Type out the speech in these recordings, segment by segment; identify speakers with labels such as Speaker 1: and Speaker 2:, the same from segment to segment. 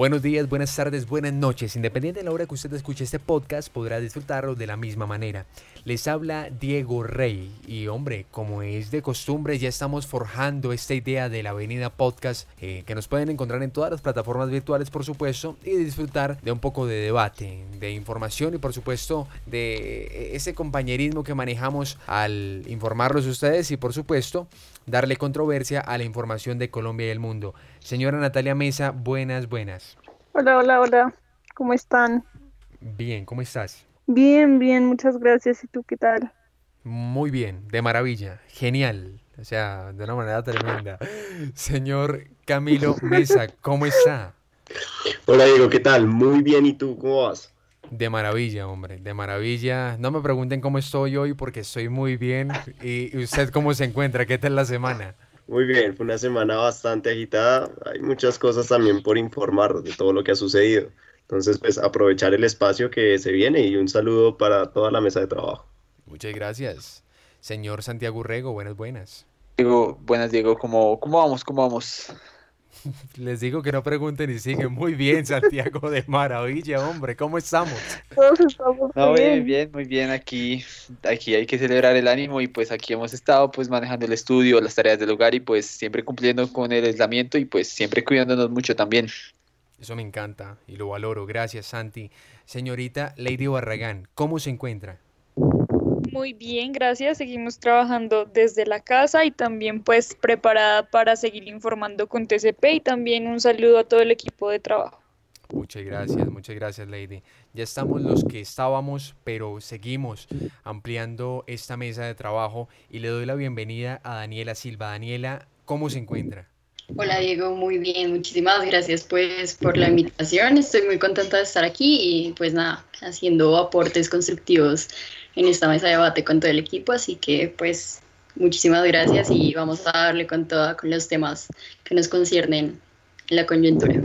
Speaker 1: Buenos días, buenas tardes, buenas noches. Independiente de la hora que usted escuche este podcast, podrá disfrutarlo de la misma manera. Les habla Diego Rey y hombre, como es de costumbre, ya estamos forjando esta idea de la Avenida Podcast eh, que nos pueden encontrar en todas las plataformas virtuales, por supuesto, y disfrutar de un poco de debate, de información y por supuesto de ese compañerismo que manejamos al informarlos ustedes y por supuesto darle controversia a la información de Colombia y el mundo. Señora Natalia Mesa, buenas, buenas.
Speaker 2: Hola, hola, hola. ¿Cómo están?
Speaker 1: Bien, ¿cómo estás?
Speaker 2: Bien, bien, muchas gracias. ¿Y tú qué tal?
Speaker 1: Muy bien, de maravilla, genial. O sea, de una manera tremenda. Señor Camilo Mesa, ¿cómo está?
Speaker 3: Hola Diego, ¿qué tal? Muy bien, ¿y tú cómo vas?
Speaker 1: De maravilla, hombre, de maravilla. No me pregunten cómo estoy hoy porque estoy muy bien. ¿Y usted cómo se encuentra? ¿Qué tal la semana?
Speaker 3: Muy bien, fue una semana bastante agitada. Hay muchas cosas también por informar de todo lo que ha sucedido. Entonces, pues aprovechar el espacio que se viene y un saludo para toda la mesa de trabajo.
Speaker 1: Muchas gracias. Señor Santiago Urrego, buenas, buenas.
Speaker 4: Diego, buenas Diego, ¿cómo, cómo vamos? ¿Cómo vamos?
Speaker 1: Les digo que no pregunten y siguen muy bien, Santiago, de maravilla, hombre, ¿cómo estamos?
Speaker 2: Todos estamos
Speaker 4: No,
Speaker 2: bien.
Speaker 4: bien, bien, muy bien. Aquí, aquí hay que celebrar el ánimo y pues aquí hemos estado pues manejando el estudio, las tareas del hogar y pues siempre cumpliendo con el aislamiento y pues siempre cuidándonos mucho también.
Speaker 1: Eso me encanta y lo valoro. Gracias, Santi. Señorita Lady Barragán, ¿cómo se encuentra?
Speaker 5: Muy bien, gracias. Seguimos trabajando desde la casa y también pues preparada para seguir informando con TCP y también un saludo a todo el equipo de trabajo.
Speaker 1: Muchas gracias, muchas gracias, Lady. Ya estamos los que estábamos, pero seguimos ampliando esta mesa de trabajo y le doy la bienvenida a Daniela Silva. Daniela, ¿cómo se encuentra?
Speaker 6: Hola Diego, muy bien, muchísimas gracias pues por la invitación. Estoy muy contenta de estar aquí y pues nada, haciendo aportes constructivos en esta mesa de debate con todo el equipo, así que pues muchísimas gracias y vamos a darle con toda con los temas que nos conciernen en la coyuntura.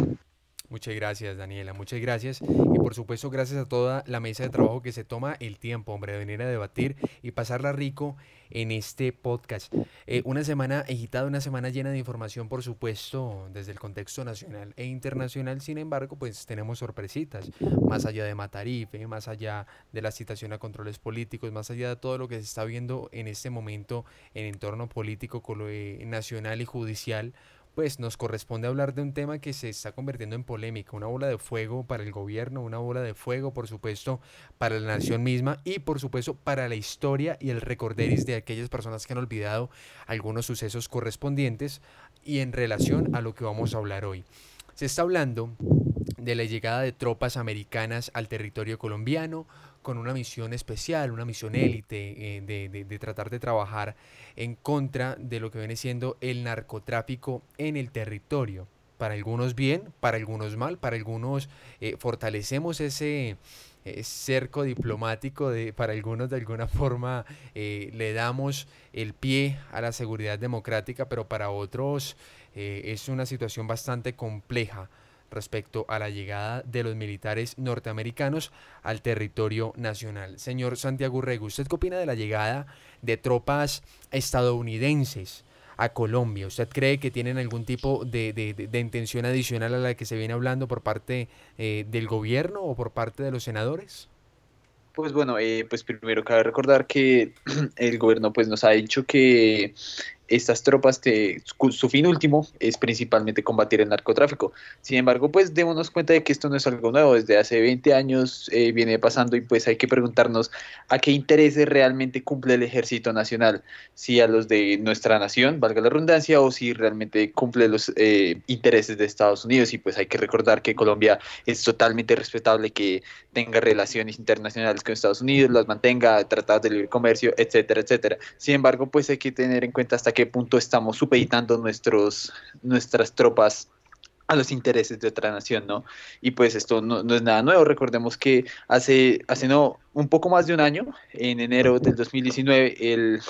Speaker 1: Muchas gracias, Daniela, muchas gracias. Por supuesto, gracias a toda la mesa de trabajo que se toma el tiempo, hombre, de venir a debatir y pasarla rico en este podcast. Eh, una semana agitada, una semana llena de información, por supuesto, desde el contexto nacional e internacional. Sin embargo, pues tenemos sorpresitas, más allá de Matarife, más allá de la citación a controles políticos, más allá de todo lo que se está viendo en este momento en entorno político eh, nacional y judicial pues nos corresponde hablar de un tema que se está convirtiendo en polémica, una bola de fuego para el gobierno, una bola de fuego, por supuesto, para la nación misma y, por supuesto, para la historia y el recorderis de aquellas personas que han olvidado algunos sucesos correspondientes y en relación a lo que vamos a hablar hoy. Se está hablando de la llegada de tropas americanas al territorio colombiano con una misión especial, una misión élite, eh, de, de- de tratar de trabajar en contra de lo que viene siendo el narcotráfico en el territorio. Para algunos bien, para algunos mal, para algunos eh, fortalecemos ese eh, cerco diplomático, de, para algunos de alguna forma eh, le damos el pie a la seguridad democrática, pero para otros eh, es una situación bastante compleja respecto a la llegada de los militares norteamericanos al territorio nacional. Señor Santiago Urrego, ¿usted qué opina de la llegada de tropas estadounidenses a Colombia? ¿Usted cree que tienen algún tipo de, de- intención adicional a la que se viene hablando por parte eh, del gobierno o por parte de los senadores?
Speaker 4: Pues bueno, eh, pues primero cabe recordar que el gobierno pues nos ha dicho que estas tropas, te- su, fin último es principalmente combatir el narcotráfico. Sin embargo, pues démonos cuenta de que esto no es algo nuevo, desde hace 20 años eh, viene pasando y pues hay que preguntarnos a qué intereses realmente cumple el ejército nacional, si a los de nuestra nación, valga la redundancia, o si realmente cumple los eh, intereses de Estados Unidos. Y pues hay que recordar que Colombia es totalmente respetable que tenga relaciones internacionales con Estados Unidos, las mantenga, tratados de libre comercio, etcétera, etcétera. Sin embargo, pues hay que tener en cuenta hasta qué punto estamos supeditando nuestros, nuestras tropas a los intereses de otra nación, ¿no? Y pues esto no, no es nada nuevo. Recordemos que hace, hace no, un poco más de un año, en enero del 2019, el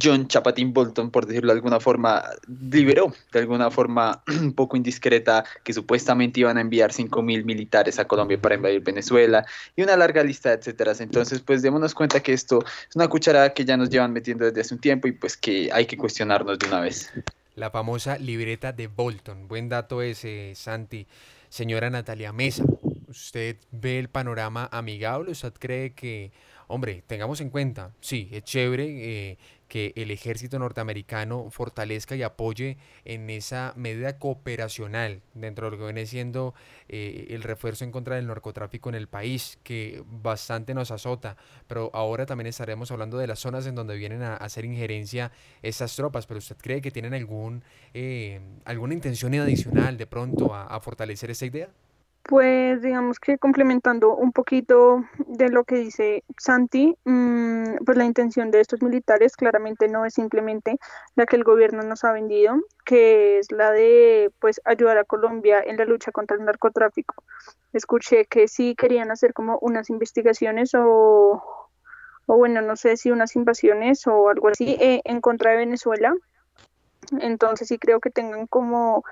Speaker 4: John Chapatín Bolton, por decirlo de alguna forma, liberó de alguna forma un poco indiscreta que supuestamente iban a enviar 5.000 militares a Colombia para invadir Venezuela y una larga lista de etcétera. Entonces, pues démonos cuenta que esto es una cucharada que ya nos llevan metiendo desde hace un tiempo y pues que hay que cuestionarnos de una vez.
Speaker 1: La famosa libreta de Bolton. Buen dato ese, Santi. Señora Natalia Mesa, ¿usted ve el panorama amigable? ¿Usted cree que, hombre, tengamos en cuenta, sí, es chévere eh, que el ejército norteamericano fortalezca y apoye en esa medida cooperacional dentro de lo que viene siendo eh, el refuerzo en contra del narcotráfico en el país, que bastante nos azota, pero ahora también estaremos hablando de las zonas en donde vienen a, hacer injerencia esas tropas, pero usted cree que tienen algún, eh, alguna intención adicional de pronto a, a fortalecer esa idea?
Speaker 2: Pues digamos que complementando un poquito de lo que dice Santi, mm, pues la intención de estos militares claramente no es simplemente la que el gobierno nos ha vendido, que es la de pues ayudar a Colombia en la lucha contra el narcotráfico. Escuché que sí querían hacer como unas investigaciones o, o bueno, no sé si unas invasiones o algo así eh, en contra de Venezuela. Entonces sí creo que tengan como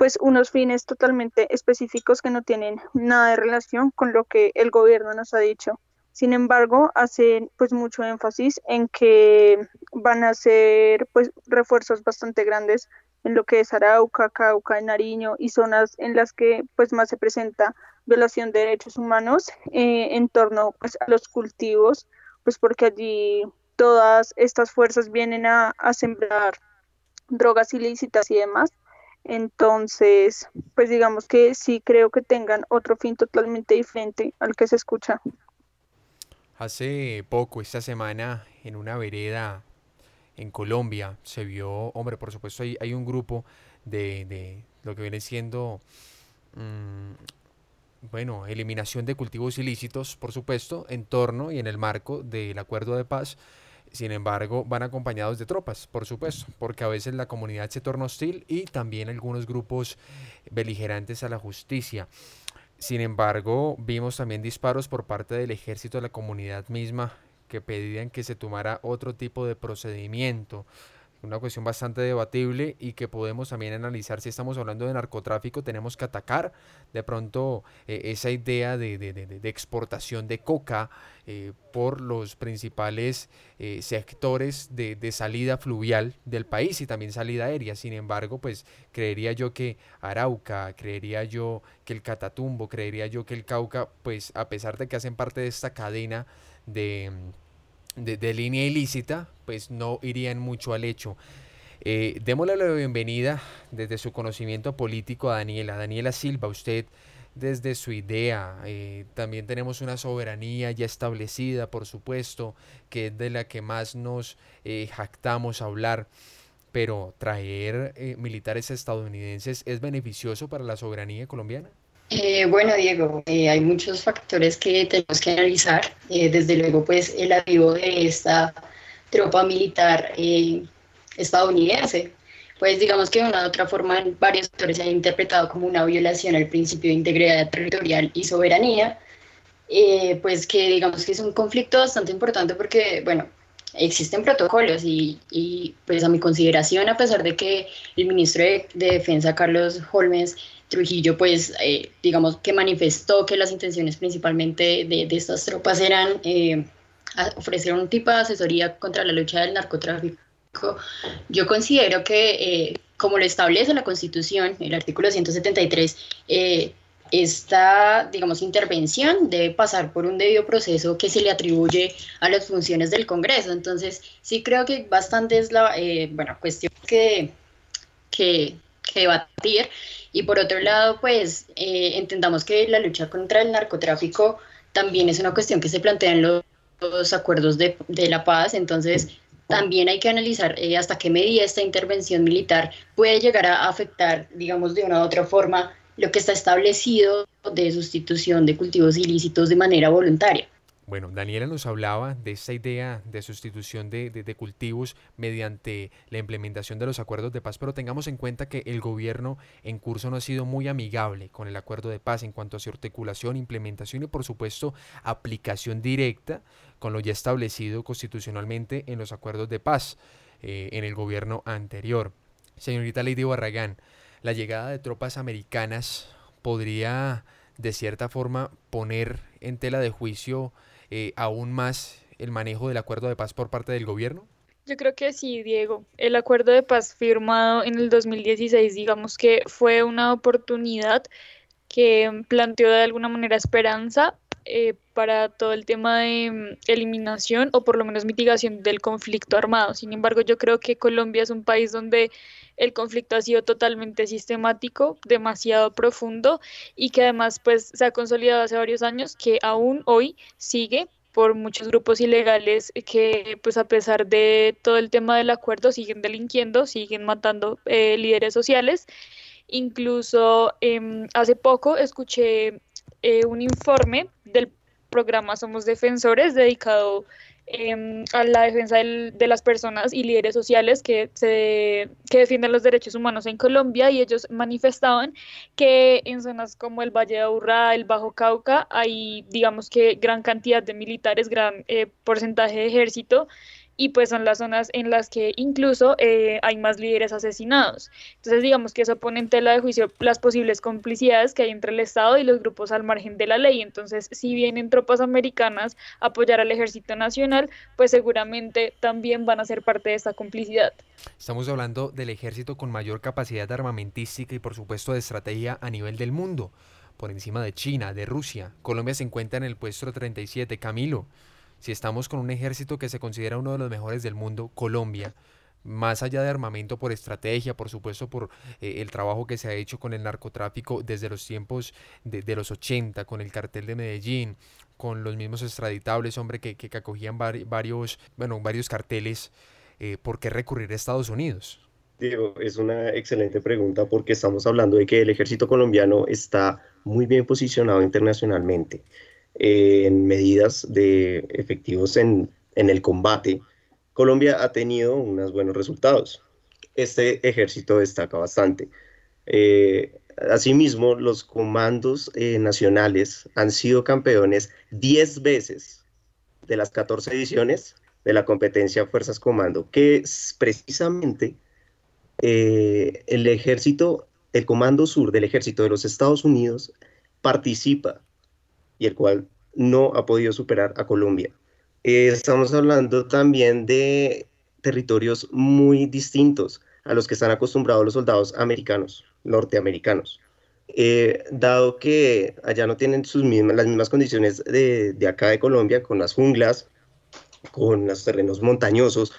Speaker 2: pues unos fines totalmente específicos que no tienen nada de relación con lo que el gobierno nos ha dicho. Sin embargo, hacen pues mucho énfasis en que van a hacer pues refuerzos bastante grandes en lo que es Arauca, Cauca, Nariño y zonas en las que pues más se presenta violación de derechos humanos eh, en torno pues a los cultivos, pues porque allí todas estas fuerzas vienen a, a sembrar drogas ilícitas y demás entonces, pues digamos que sí creo que tengan otro fin totalmente diferente al que se escucha.
Speaker 1: Hace poco, esta semana, en una vereda en Colombia, se vio, hombre, por supuesto, hay, hay un grupo de, de, lo que viene siendo, mmm, bueno, eliminación de cultivos ilícitos, por supuesto, en torno y en el marco del acuerdo de paz sin embargo, van acompañados de tropas, por supuesto, porque a veces la comunidad se torna hostil y también algunos grupos beligerantes a la justicia. Sin embargo, vimos también disparos por parte del ejército de la comunidad misma que pedían que se tomara otro tipo de procedimiento una cuestión bastante debatible y que podemos también analizar si estamos hablando de narcotráfico, tenemos que atacar de pronto eh, esa idea de, de, de, exportación de coca eh, por los principales eh, sectores de, salida fluvial del país y también salida aérea. Sin embargo, pues creería yo que Arauca, creería yo que el Catatumbo, creería yo que el Cauca, pues a pesar de que hacen parte de esta cadena de de, línea ilícita, pues no irían mucho al hecho. Eh, démosle la bienvenida desde su conocimiento político a Daniela. Daniela Silva, usted desde su idea, eh, también tenemos una soberanía ya establecida, por supuesto, que es de la que más nos eh, jactamos a hablar, pero traer eh, militares estadounidenses es beneficioso para la soberanía colombiana.
Speaker 6: Eh, bueno, Diego, eh, hay muchos factores que tenemos que analizar. Eh, desde luego, pues el arribo de esta tropa militar estadounidense, pues digamos que de una u otra forma varios sectores se han interpretado como una violación al principio de integridad territorial y soberanía, pues que digamos que es un conflicto bastante importante porque, bueno, existen protocolos y, y, pues a mi consideración, a pesar de que el ministro de, de Defensa, Carlos Holmes, Trujillo, pues, eh, digamos que manifestó que las intenciones principalmente de, de estas tropas eran eh, ofrecer un tipo de asesoría contra la lucha del narcotráfico. Yo considero que, eh, como lo establece la Constitución, el artículo 173, eh, esta, digamos, intervención debe pasar por un debido proceso que se le atribuye a las funciones del Congreso. Entonces, sí creo que bastante es la, bueno, cuestión que, que, que debatir. Y por otro lado, pues eh, entendamos que la lucha contra el narcotráfico también es una cuestión que se plantea en los, acuerdos de, de, la paz, entonces también hay que analizar eh, hasta qué medida esta intervención militar puede llegar a afectar, digamos, de una u otra forma lo que está establecido de sustitución de cultivos ilícitos de manera voluntaria.
Speaker 1: Bueno, Daniela nos hablaba de esta idea de sustitución de, de, cultivos mediante la implementación de los acuerdos de paz, pero tengamos en cuenta que el gobierno en curso no ha sido muy amigable con el acuerdo de paz en cuanto a su articulación, implementación y por supuesto aplicación directa con lo ya establecido constitucionalmente en los acuerdos de paz eh, en el gobierno anterior. Señorita Lady Barragán, la llegada de tropas americanas podría de cierta forma poner en tela de juicio eh, aún más el manejo del acuerdo de paz por parte del gobierno?
Speaker 5: Yo creo que sí, Diego. El acuerdo de paz firmado en el 2016, digamos que fue una oportunidad que planteó de alguna manera esperanza eh, para todo el tema de mm, eliminación o por lo menos mitigación del conflicto armado. Sin embargo, yo creo que Colombia es un país donde el conflicto ha sido totalmente sistemático, demasiado profundo y que además pues se ha consolidado hace varios años que aún hoy sigue por muchos grupos ilegales que pues a pesar de todo el tema del acuerdo siguen delinquiendo, siguen matando eh, líderes sociales. Incluso em, hace poco escuché eh, un informe del programa Somos Defensores dedicado Em, a la defensa de las personas y líderes sociales que, se, que defienden los derechos humanos en Colombia y ellos manifestaban que en zonas como el Valle de Aburrá, el Bajo Cauca, hay digamos que gran cantidad de militares, gran eh, porcentaje de ejército y pues son las zonas en las que incluso eh, hay más líderes asesinados. Entonces digamos que eso pone en tela de juicio las posibles complicidades que hay entre el Estado y los grupos al margen de la ley. Entonces si vienen tropas americanas a apoyar al ejército nacional, pues seguramente también van a ser parte de esta complicidad.
Speaker 1: Estamos hablando del ejército con mayor capacidad armamentística y por supuesto de estrategia a nivel del mundo, por encima de China, de Rusia. Colombia se encuentra en el puesto 37. Camilo, si estamos con un ejército que se considera uno de los mejores del mundo, Colombia, más allá de armamento por estrategia, por supuesto por eh, el trabajo que se ha hecho con el narcotráfico desde los tiempos de, los 80, con el cartel de Medellín, con los mismos extraditables, hombre, que, que, acogían varios, bueno, varios carteles, eh, ¿por qué recurrir a Estados Unidos?
Speaker 3: Diego, es una excelente pregunta porque estamos hablando de que el ejército colombiano está muy bien posicionado internacionalmente. Eh, en medidas de efectivos en, el combate, Colombia ha tenido unos buenos resultados. Este ejército destaca bastante. Eh, asimismo, los comandos eh, nacionales han sido campeones 10 veces de las 14 ediciones de la competencia Fuerzas Comando, que es precisamente el ejército, el Comando Sur del Ejército de los Estados Unidos participa y el cual no ha podido superar a Colombia. Eh, estamos hablando también de territorios muy distintos a los que están acostumbrados los soldados americanos, norteamericanos. Eh, dado que allá no tienen sus mismas, las mismas condiciones de, de acá de Colombia, con las junglas, con los terrenos montañosos,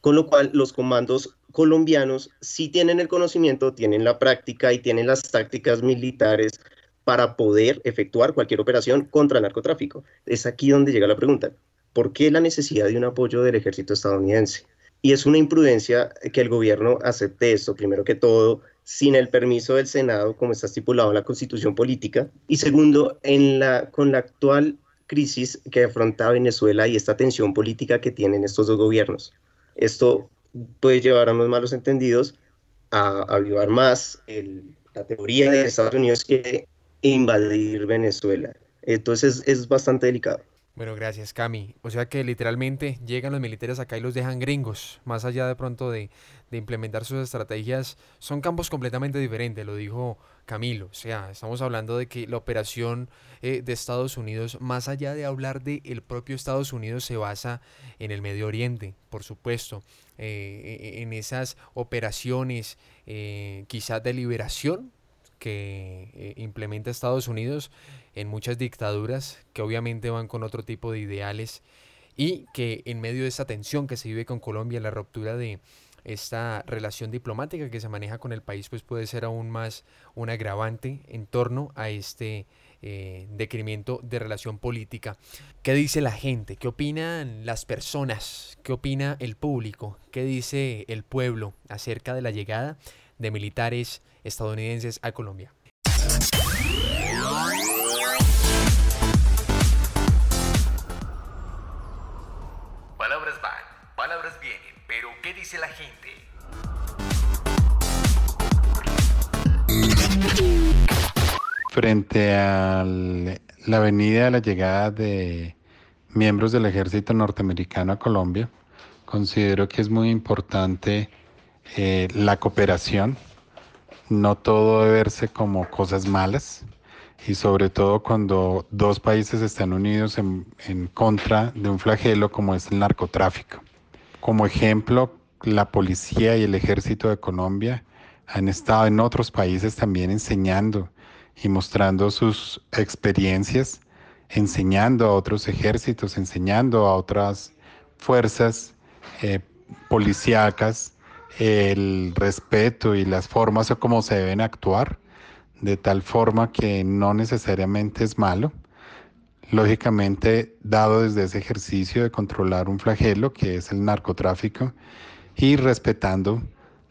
Speaker 3: con lo cual los comandos colombianos sí tienen el conocimiento, tienen la práctica y tienen las tácticas militares para poder efectuar cualquier operación contra el narcotráfico. Es aquí donde llega la pregunta. ¿Por qué la necesidad de un apoyo del ejército estadounidense? Y es una imprudencia que el gobierno acepte esto, primero que todo, sin el permiso del Senado, como está estipulado en la constitución política, y segundo, en la, con la actual crisis que afronta Venezuela y esta tensión política que tienen estos dos gobiernos. Esto puede llevar a unos malos entendidos a avivar más la teoría de Estados Unidos que invadir Venezuela. Entonces es bastante delicado.
Speaker 1: Bueno, gracias Cami. O sea que literalmente llegan los militares acá y los dejan gringos, más allá de pronto de, implementar sus estrategias, son campos completamente diferentes, lo dijo Camilo. O sea, estamos hablando de que la operación eh, de Estados Unidos, más allá de hablar de el propio Estados Unidos, se basa en el Medio Oriente, por supuesto, eh, e, e, en esas operaciones eh, quizás de liberación que eh, implementa Estados Unidos en muchas dictaduras que obviamente van con otro tipo de ideales y que en medio de esa tensión que se vive con Colombia, la ruptura de esta relación diplomática que se maneja con el país, pues puede ser aún más un agravante en torno a este eh, decremento de relación política. ¿Qué dice la gente? ¿Qué opinan las personas? ¿Qué opina el público? ¿Qué dice el pueblo acerca de la llegada de militares estadounidenses a Colombia.
Speaker 7: Palabras van, palabras vienen, pero ¿qué dice la gente?
Speaker 8: Frente a la venida de la llegada de miembros del ejército norteamericano a Colombia, considero que es muy importante eh, la cooperación no todo debe verse como cosas malas y sobre todo cuando dos países están unidos en, contra de un flagelo como es el narcotráfico. Como ejemplo, la policía y el ejército de Colombia han estado en otros países también enseñando y mostrando sus experiencias, enseñando a otros ejércitos, enseñando a otras fuerzas eh, policíacas el respeto y las formas o cómo se deben actuar, de tal forma que no necesariamente es malo. Lógicamente, dado desde ese ejercicio de controlar un flagelo que es el narcotráfico y respetando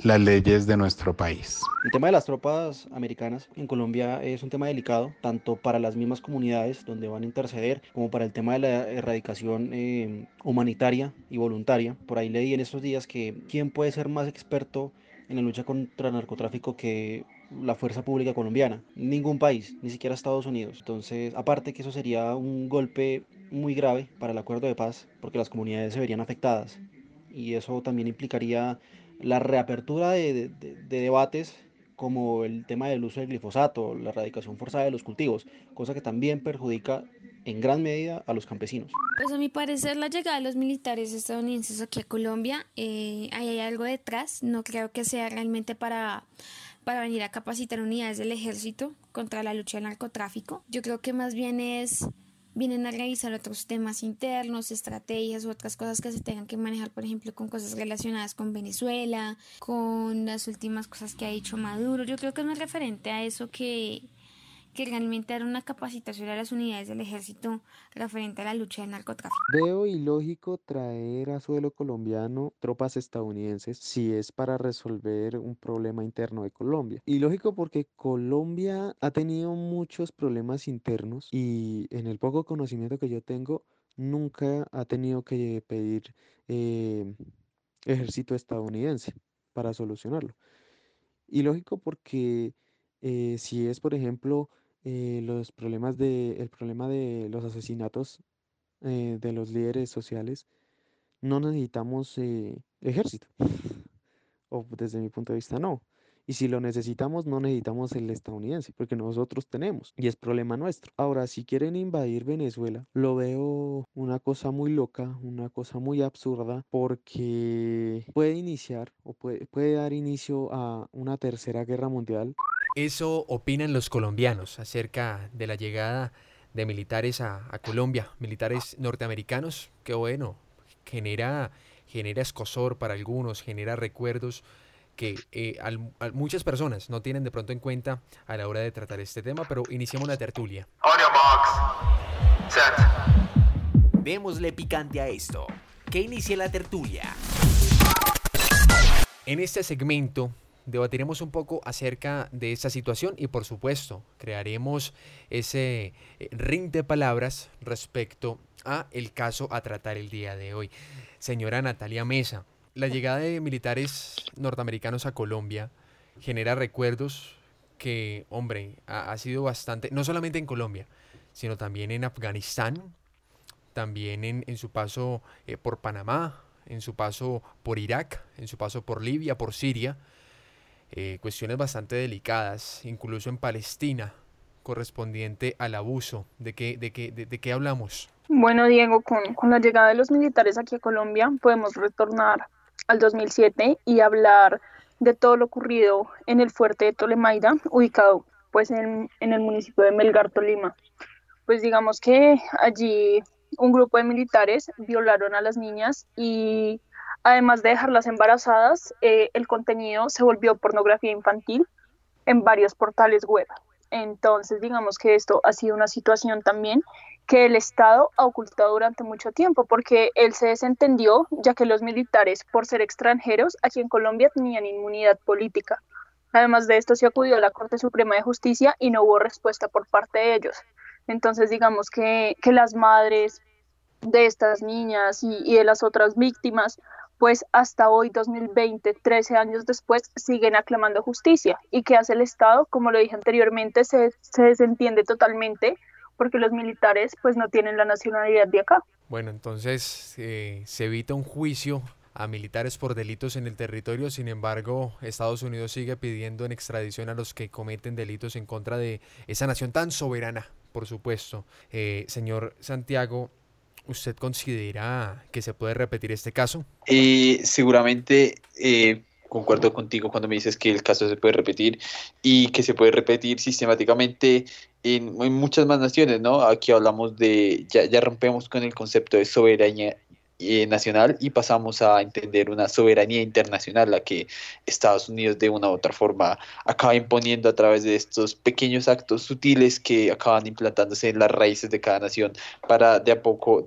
Speaker 8: las leyes de nuestro país.
Speaker 9: El tema de las tropas americanas en Colombia es un tema delicado, tanto para las mismas comunidades donde van a interceder, como para el tema de la erradicación eh, humanitaria y voluntaria. Por ahí leí en estos días que quién puede ser más experto en la lucha contra el narcotráfico que la fuerza pública colombiana. Ningún país, ni siquiera Estados Unidos. Entonces, aparte que eso sería un golpe muy grave para el acuerdo de paz, porque las comunidades se verían afectadas. Y eso también implicaría la reapertura de, debates como el tema del uso del glifosato, la erradicación forzada de los cultivos, cosa que también perjudica en gran medida a los campesinos.
Speaker 10: Pues a mi parecer la llegada de los militares estadounidenses aquí a Colombia, eh, ahí hay algo detrás, no creo que sea realmente para, para venir a capacitar unidades del ejército contra la lucha del narcotráfico, yo creo que más bien es vienen a revisar otros temas internos, estrategias u otras cosas que se tengan que manejar, por ejemplo, con cosas relacionadas con Venezuela, con las últimas cosas que ha dicho Maduro. Yo creo que es más referente a eso que, que realmente dar una capacitación a las unidades del ejército referente a la lucha del narcotráfico.
Speaker 11: Veo ilógico traer a suelo colombiano tropas estadounidenses si es para resolver un problema interno de Colombia. Ilógico porque Colombia ha tenido muchos problemas internos y en el poco conocimiento que yo tengo nunca ha tenido que pedir eh, ejército estadounidense para solucionarlo. Ilógico porque eh, si es, por ejemplo, eh, los problemas de, el problema de los asesinatos eh, de los líderes sociales, no necesitamos eh, ejército. o desde mi punto de vista, no. Y si lo necesitamos, no necesitamos el estadounidense, porque nosotros tenemos, y es problema nuestro. Ahora, si quieren invadir Venezuela, lo veo una cosa muy loca, una cosa muy absurda, porque puede iniciar o puede, puede dar inicio a una tercera guerra mundial
Speaker 1: eso opinan los colombianos acerca de la llegada de militares a, Colombia, militares norteamericanos, que bueno, genera, genera escosor para algunos, genera recuerdos que eh, muchas personas no tienen de pronto en cuenta a la hora de tratar este tema, pero iniciamos la tertulia.
Speaker 7: Démosle picante a esto. Que inicie la tertulia.
Speaker 1: En este segmento debatiremos un poco acerca de esta situación y por supuesto crearemos ese eh, ring de palabras respecto a el caso a tratar el día de hoy. Señora Natalia Mesa, la llegada de militares norteamericanos a Colombia genera recuerdos que, hombre, ha, sido bastante, no solamente en Colombia, sino también en Afganistán, también en, su paso eh, por Panamá, en su paso por Irak, en su paso por Libia, por Siria. Eh, cuestiones bastante delicadas, incluso en Palestina, correspondiente al abuso. ¿De qué, de qué, de, qué hablamos?
Speaker 2: Bueno, Diego, con, con la llegada de los militares aquí a Colombia, podemos retornar al 2007 y hablar de todo lo ocurrido en el fuerte de Tolemaida, ubicado pues en, en, el municipio de Melgar, Tolima. Pues digamos que allí un grupo de militares violaron a las niñas y Además de dejarlas embarazadas, eh, el contenido se volvió pornografía infantil en varios portales web. Entonces, digamos que esto ha sido una situación también que el Estado ha ocultado durante mucho tiempo, porque él se desentendió, ya que los militares, por ser extranjeros, aquí en Colombia tenían inmunidad política. Además de esto, se acudió a la Corte Suprema de Justicia y no hubo respuesta por parte de ellos. Entonces, digamos que, que las madres de estas niñas y, y de las otras víctimas pues hasta hoy, 2020, 13 años después, siguen aclamando justicia. ¿Y qué hace el Estado? Como lo dije anteriormente, se, desentiende totalmente porque los militares pues no tienen la nacionalidad de acá.
Speaker 1: Bueno, entonces eh, se evita un juicio a militares por delitos en el territorio, sin embargo, Estados Unidos sigue pidiendo en extradición a los que cometen delitos en contra de esa nación tan soberana, por supuesto. Eh, señor Santiago, ¿Usted considera que se puede repetir este caso?
Speaker 4: Eh, seguramente, eh, concuerdo contigo cuando me dices que el caso se puede repetir y que se puede repetir sistemáticamente en, muchas más naciones, ¿no? Aquí hablamos de, ya, ya rompemos con el concepto de soberanía eh, nacional y pasamos a entender una soberanía internacional, la que Estados Unidos de una u otra forma acaba imponiendo a través de estos pequeños actos sutiles que acaban implantándose en las raíces de cada nación para de a poco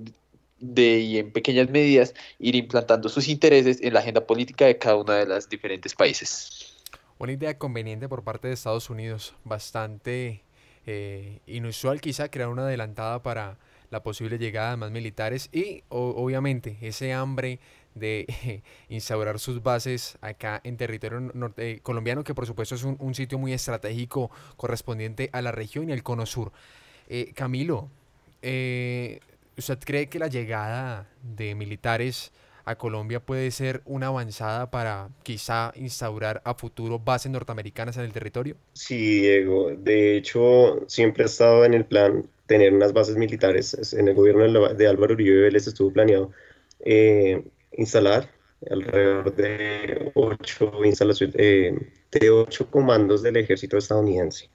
Speaker 4: de y en pequeñas medidas ir implantando sus intereses en la agenda política de cada uno de los diferentes países.
Speaker 1: Una idea conveniente por parte de Estados Unidos, bastante eh, inusual quizá crear una adelantada para la posible llegada de más militares y obviamente ese hambre de instaurar sus bases acá en territorio norte, colombiano, que por supuesto es un, sitio muy estratégico correspondiente a la región y al cono sur. Eh, Camilo, eh, ¿Usted cree que la llegada de militares a Colombia puede ser una avanzada para quizá instaurar a futuro bases norteamericanas en el territorio?
Speaker 3: Sí, Diego. De hecho, siempre ha estado en el plan tener unas bases militares. En el gobierno de Álvaro Uribe Vélez estuvo planeado eh, instalar alrededor de ocho instalaciones, eh, de ocho comandos del ejército estadounidense.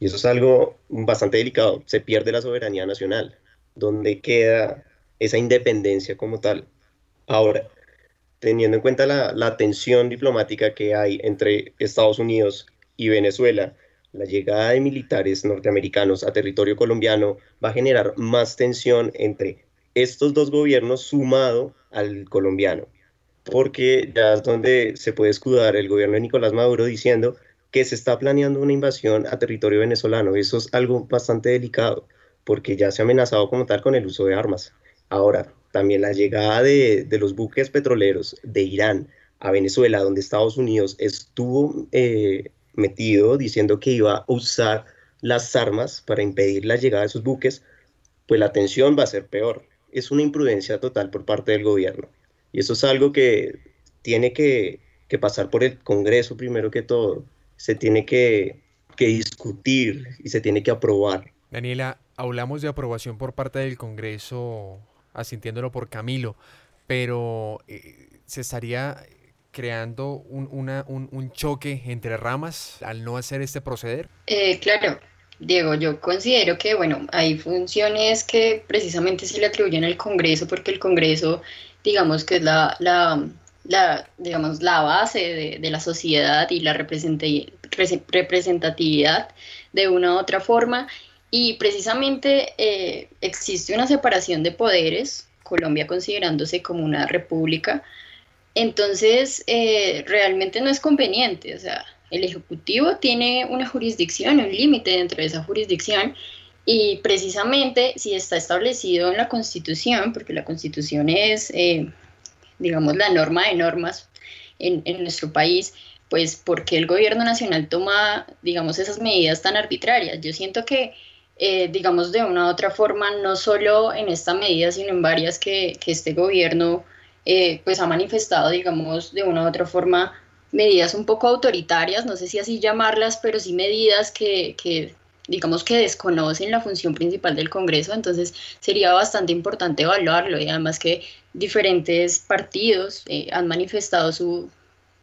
Speaker 3: Y eso es algo bastante delicado. Se pierde la soberanía nacional dónde queda esa independencia como tal. Ahora, teniendo en cuenta la, tensión diplomática que hay entre Estados Unidos y Venezuela, la llegada de militares norteamericanos a territorio colombiano va a generar más tensión entre estos dos gobiernos sumado al colombiano, porque ya es donde se puede escudar el gobierno de Nicolás Maduro diciendo que se está planeando una invasión a territorio venezolano. Eso es algo bastante delicado porque ya se ha amenazado como tal con el uso de armas. Ahora, también la llegada de, los buques petroleros de Irán a Venezuela, donde Estados Unidos estuvo eh, metido diciendo que iba a usar las armas para impedir la llegada de esos buques, pues la tensión va a ser peor. Es una imprudencia total por parte del gobierno. Y eso es algo que tiene que, pasar por el Congreso primero que todo. Se tiene que, que discutir y se tiene que aprobar.
Speaker 1: Daniela, hablamos de aprobación por parte del Congreso, asintiéndolo por Camilo, pero eh, se estaría creando un, un, choque entre ramas al no hacer este proceder?
Speaker 6: Eh, claro, Diego, yo considero que, bueno, hay funciones que precisamente se le atribuyen al Congreso, porque el Congreso, digamos que es la, la, la digamos, la base de, de, la sociedad y la representatividad de una u otra forma, y precisamente eh, existe una separación de poderes, Colombia considerándose como una república, entonces eh, realmente no es conveniente, o sea, el Ejecutivo tiene una jurisdicción, un límite dentro de esa jurisdicción, y precisamente si está establecido en la Constitución, porque la Constitución es, eh, digamos, la norma de normas en, en nuestro país, pues ¿por qué el gobierno nacional toma, digamos, esas medidas tan arbitrarias? Yo siento que eh, digamos, de una u otra forma, no solo en esta medida, sino en varias que, que este gobierno eh, pues ha manifestado, digamos, de una u otra forma, medidas un poco autoritarias, no sé si así llamarlas, pero sí medidas que, que digamos que desconocen la función principal del Congreso, entonces sería bastante importante evaluarlo y además que diferentes partidos eh, han manifestado su,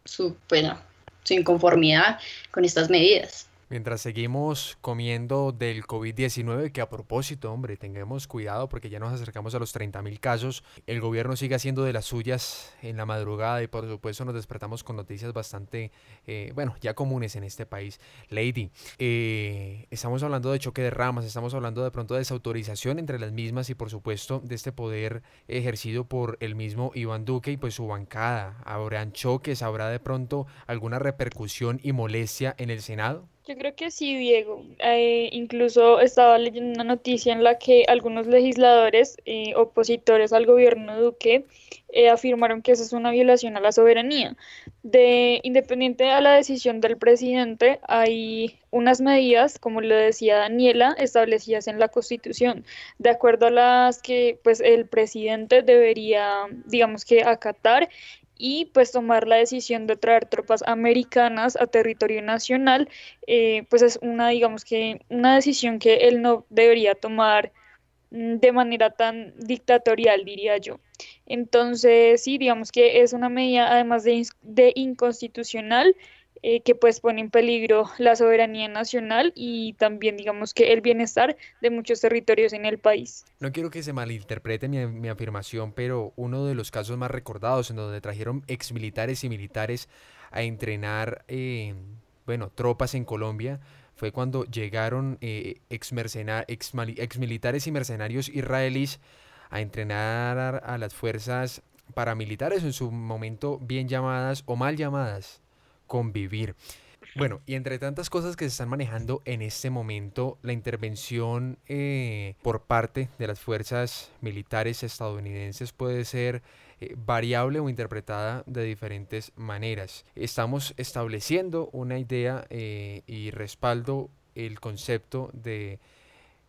Speaker 6: su, bueno, su inconformidad con estas medidas.
Speaker 1: Mientras seguimos comiendo del COVID-19, que a propósito, hombre, tengamos cuidado porque ya nos acercamos a los 30.000 casos, el gobierno sigue haciendo de las suyas en la madrugada y por supuesto nos despertamos con noticias bastante, eh, bueno, ya comunes en este país. Lady, eh, estamos hablando de choque de ramas, estamos hablando de pronto de desautorización entre las mismas y por supuesto de este poder ejercido por el mismo Iván Duque y pues su bancada. ¿Habrán choques? ¿Habrá de pronto alguna repercusión y molestia en el Senado?
Speaker 5: Yo creo que sí, Diego. Eh, incluso estaba leyendo una noticia en la que algunos legisladores eh, opositores al gobierno Duque eh, afirmaron que eso es una violación a la soberanía. De independiente a la decisión del presidente, hay unas medidas, como lo decía Daniela, establecidas en la Constitución, de acuerdo a las que pues el presidente debería, digamos que acatar y pues tomar la decisión de traer tropas americanas a territorio nacional, eh, pues es una, digamos que, una decisión que él no debería tomar mm, de manera tan dictatorial, diría yo. Entonces, sí, digamos que es una medida, además de, de inconstitucional, eh, que pues pone en peligro la soberanía nacional y también digamos que el bienestar de muchos territorios en el país.
Speaker 1: No quiero que se malinterprete mi, afirmación, pero uno de los casos más recordados en donde trajeron exmilitares y militares a entrenar, eh, bueno, tropas en Colombia, fue cuando llegaron eh, ex, ex militares y mercenarios israelíes a entrenar a las fuerzas paramilitares en su momento bien llamadas o mal llamadas convivir. Bueno, y entre tantas cosas que se están manejando en este momento, la intervención eh, por parte de las fuerzas militares estadounidenses puede ser eh, variable o interpretada de diferentes maneras. Estamos estableciendo una idea eh, y respaldo el concepto de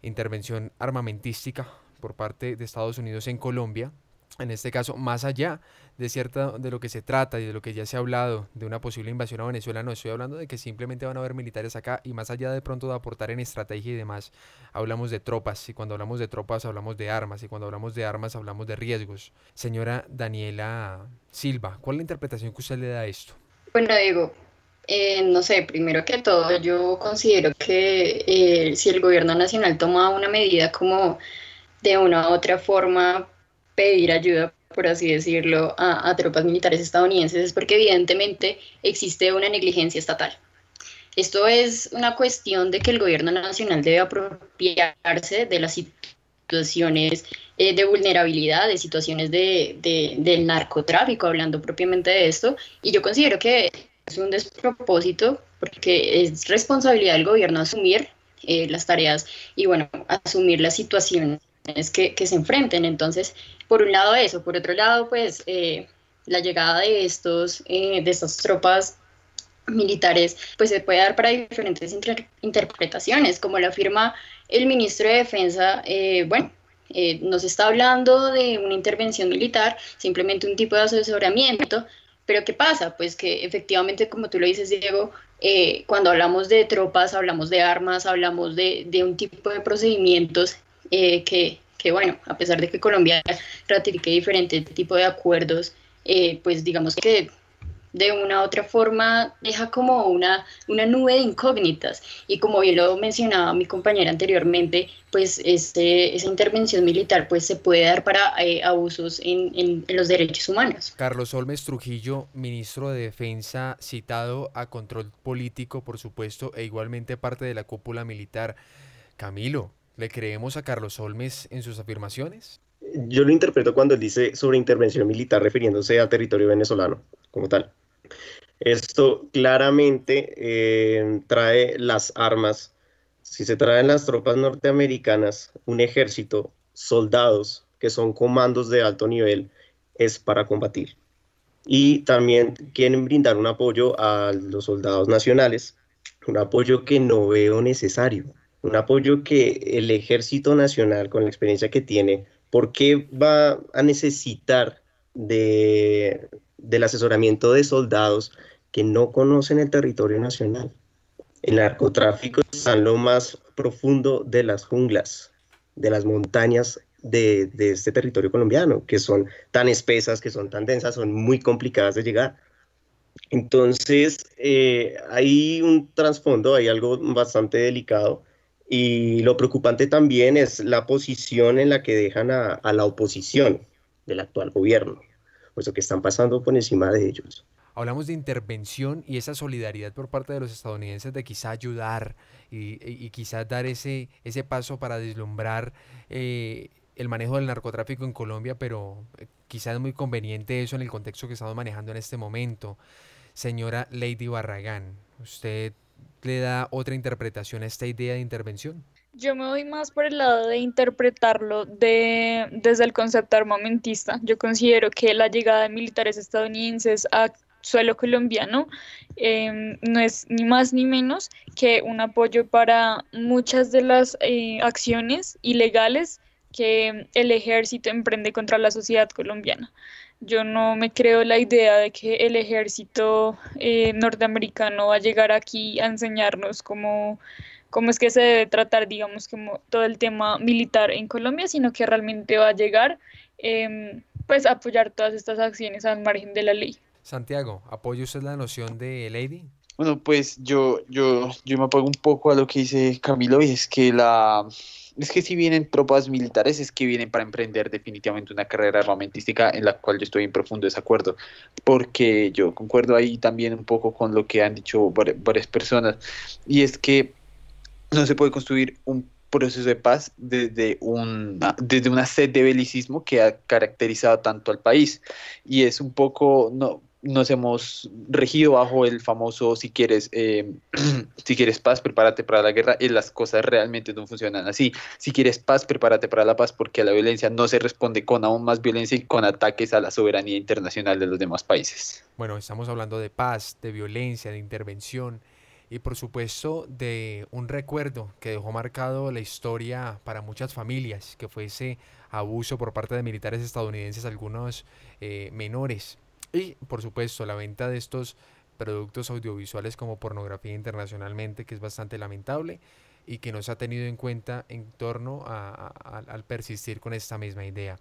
Speaker 1: intervención armamentística por parte de Estados Unidos en Colombia, en este caso, más allá de cierta de lo que se trata y de lo que ya se ha hablado de una posible invasión a Venezuela, no estoy hablando de que simplemente van a haber militares acá y más allá de pronto de aportar en estrategia y demás, hablamos de tropas y cuando hablamos de tropas hablamos de armas y cuando hablamos de armas hablamos de riesgos. Señora Daniela Silva, ¿cuál es la interpretación que usted le da a esto?
Speaker 6: Bueno, digo, eh, no sé, primero que todo, yo considero que eh, si el gobierno nacional toma una medida como de una u otra forma pedir ayuda, por así decirlo, a, tropas militares estadounidenses es porque evidentemente existe una negligencia estatal. Esto es una cuestión de que el gobierno nacional debe apropiarse de las situaciones eh, de vulnerabilidad, de situaciones de, del narcotráfico, hablando propiamente de esto, y yo considero que es un despropósito porque es responsabilidad del gobierno asumir eh, las tareas y, bueno, asumir la situación que, que, se enfrenten. Entonces, por un lado eso, por otro lado, pues eh, la llegada de, estos, eh, de estas tropas militares, pues se puede dar para diferentes interpretaciones, como lo afirma el ministro de Defensa, eh, bueno, nos está hablando de una intervención militar, simplemente un tipo de asesoramiento, pero ¿qué pasa? Pues que efectivamente, como tú lo dices, Diego, cuando hablamos de tropas, hablamos de armas, hablamos de, de un tipo de procedimientos eh, que, que, bueno, a pesar de que Colombia ratifique diferentes tipos de acuerdos, eh, pues digamos que de una u otra forma deja como una, una nube de incógnitas. Y como bien lo mencionaba mi compañera anteriormente, pues este, esa intervención militar pues se puede dar para eh, abusos en, en, en, los derechos humanos.
Speaker 1: Carlos Olmes Trujillo, ministro de Defensa, citado a control político, por supuesto, e igualmente parte de la cúpula militar. Camilo, ¿Le creemos a Carlos Olmes en sus afirmaciones?
Speaker 3: Yo lo interpreto cuando él dice sobre intervención militar refiriéndose a territorio venezolano como tal. Esto claramente eh, trae las armas. Si se traen las tropas norteamericanas, un ejército, soldados, que son comandos de alto nivel, es para combatir. Y también quieren brindar un apoyo a los soldados nacionales, un apoyo que no veo necesario un apoyo que el Ejército Nacional, con la experiencia que tiene, ¿por qué va a necesitar de, del asesoramiento de soldados que no conocen el territorio nacional? El narcotráfico está en lo más profundo de las junglas, de las montañas de, de, este territorio colombiano, que son tan espesas, que son tan densas, son muy complicadas de llegar. Entonces, eh, hay un trasfondo, hay algo bastante delicado y lo preocupante también es la posición en la que dejan a, la oposición del actual gobierno, puesto que están pasando por encima de ellos.
Speaker 1: Hablamos de intervención y esa solidaridad por parte de los estadounidenses de quizá ayudar y, y quizás dar ese, ese paso para deslumbrar eh, el manejo del narcotráfico en Colombia, pero eh, quizás es muy conveniente eso en el contexto que estamos manejando en este momento. Señora Lady Barragán, usted le da otra interpretación a esta idea de intervención?
Speaker 5: Yo me voy más por el lado de interpretarlo de, desde el concepto armamentista. Yo considero que la llegada de militares estadounidenses a suelo colombiano em, no es ni más ni menos que un apoyo para muchas de las eh, acciones ilegales que el ejército emprende contra la sociedad colombiana. Yo no me creo la idea de que el ejército eh, norteamericano va a llegar aquí a enseñarnos cómo, cómo es que se debe tratar, digamos, como todo el tema militar en Colombia, sino que realmente va a llegar em, pues a apoyar todas estas acciones al margen de la ley.
Speaker 1: Santiago, ¿apoya usted la noción de Lady?
Speaker 4: Bueno, pues yo, yo, yo me apoyo un poco a lo que dice Camilo y es que la es que si vienen tropas militares es que vienen para emprender definitivamente una carrera armamentística en la cual yo estoy en profundo desacuerdo, porque yo concuerdo ahí también un poco con lo que han dicho varias personas, y es que no se puede construir un proceso de paz desde una, desde una sed de belicismo que ha caracterizado tanto al país, y es un poco, no, nos hemos regido bajo el famoso si quieres eh, si quieres paz prepárate para la guerra y las cosas realmente no funcionan así. Si quieres paz prepárate para la paz porque a la violencia no se responde con aún más violencia y con ataques a la soberanía internacional de los demás países.
Speaker 1: Bueno estamos hablando de paz de violencia de intervención y por supuesto de un recuerdo que dejó marcado la historia para muchas familias que fue ese abuso por parte de militares estadounidenses algunos eh, menores y por supuesto la venta de estos productos audiovisuales como pornografía internacionalmente, que es bastante lamentable y que no se ha tenido en cuenta en torno a, al persistir con esta misma idea.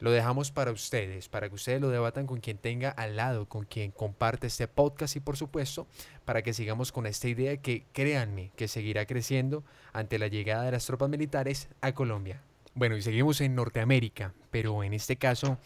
Speaker 1: Lo dejamos para ustedes, para que ustedes lo debatan con quien tenga al lado, con quien comparte este podcast y por supuesto para que sigamos con esta idea que créanme que seguirá creciendo ante la llegada de las tropas militares a Colombia. Bueno, y seguimos en Norteamérica, pero en este caso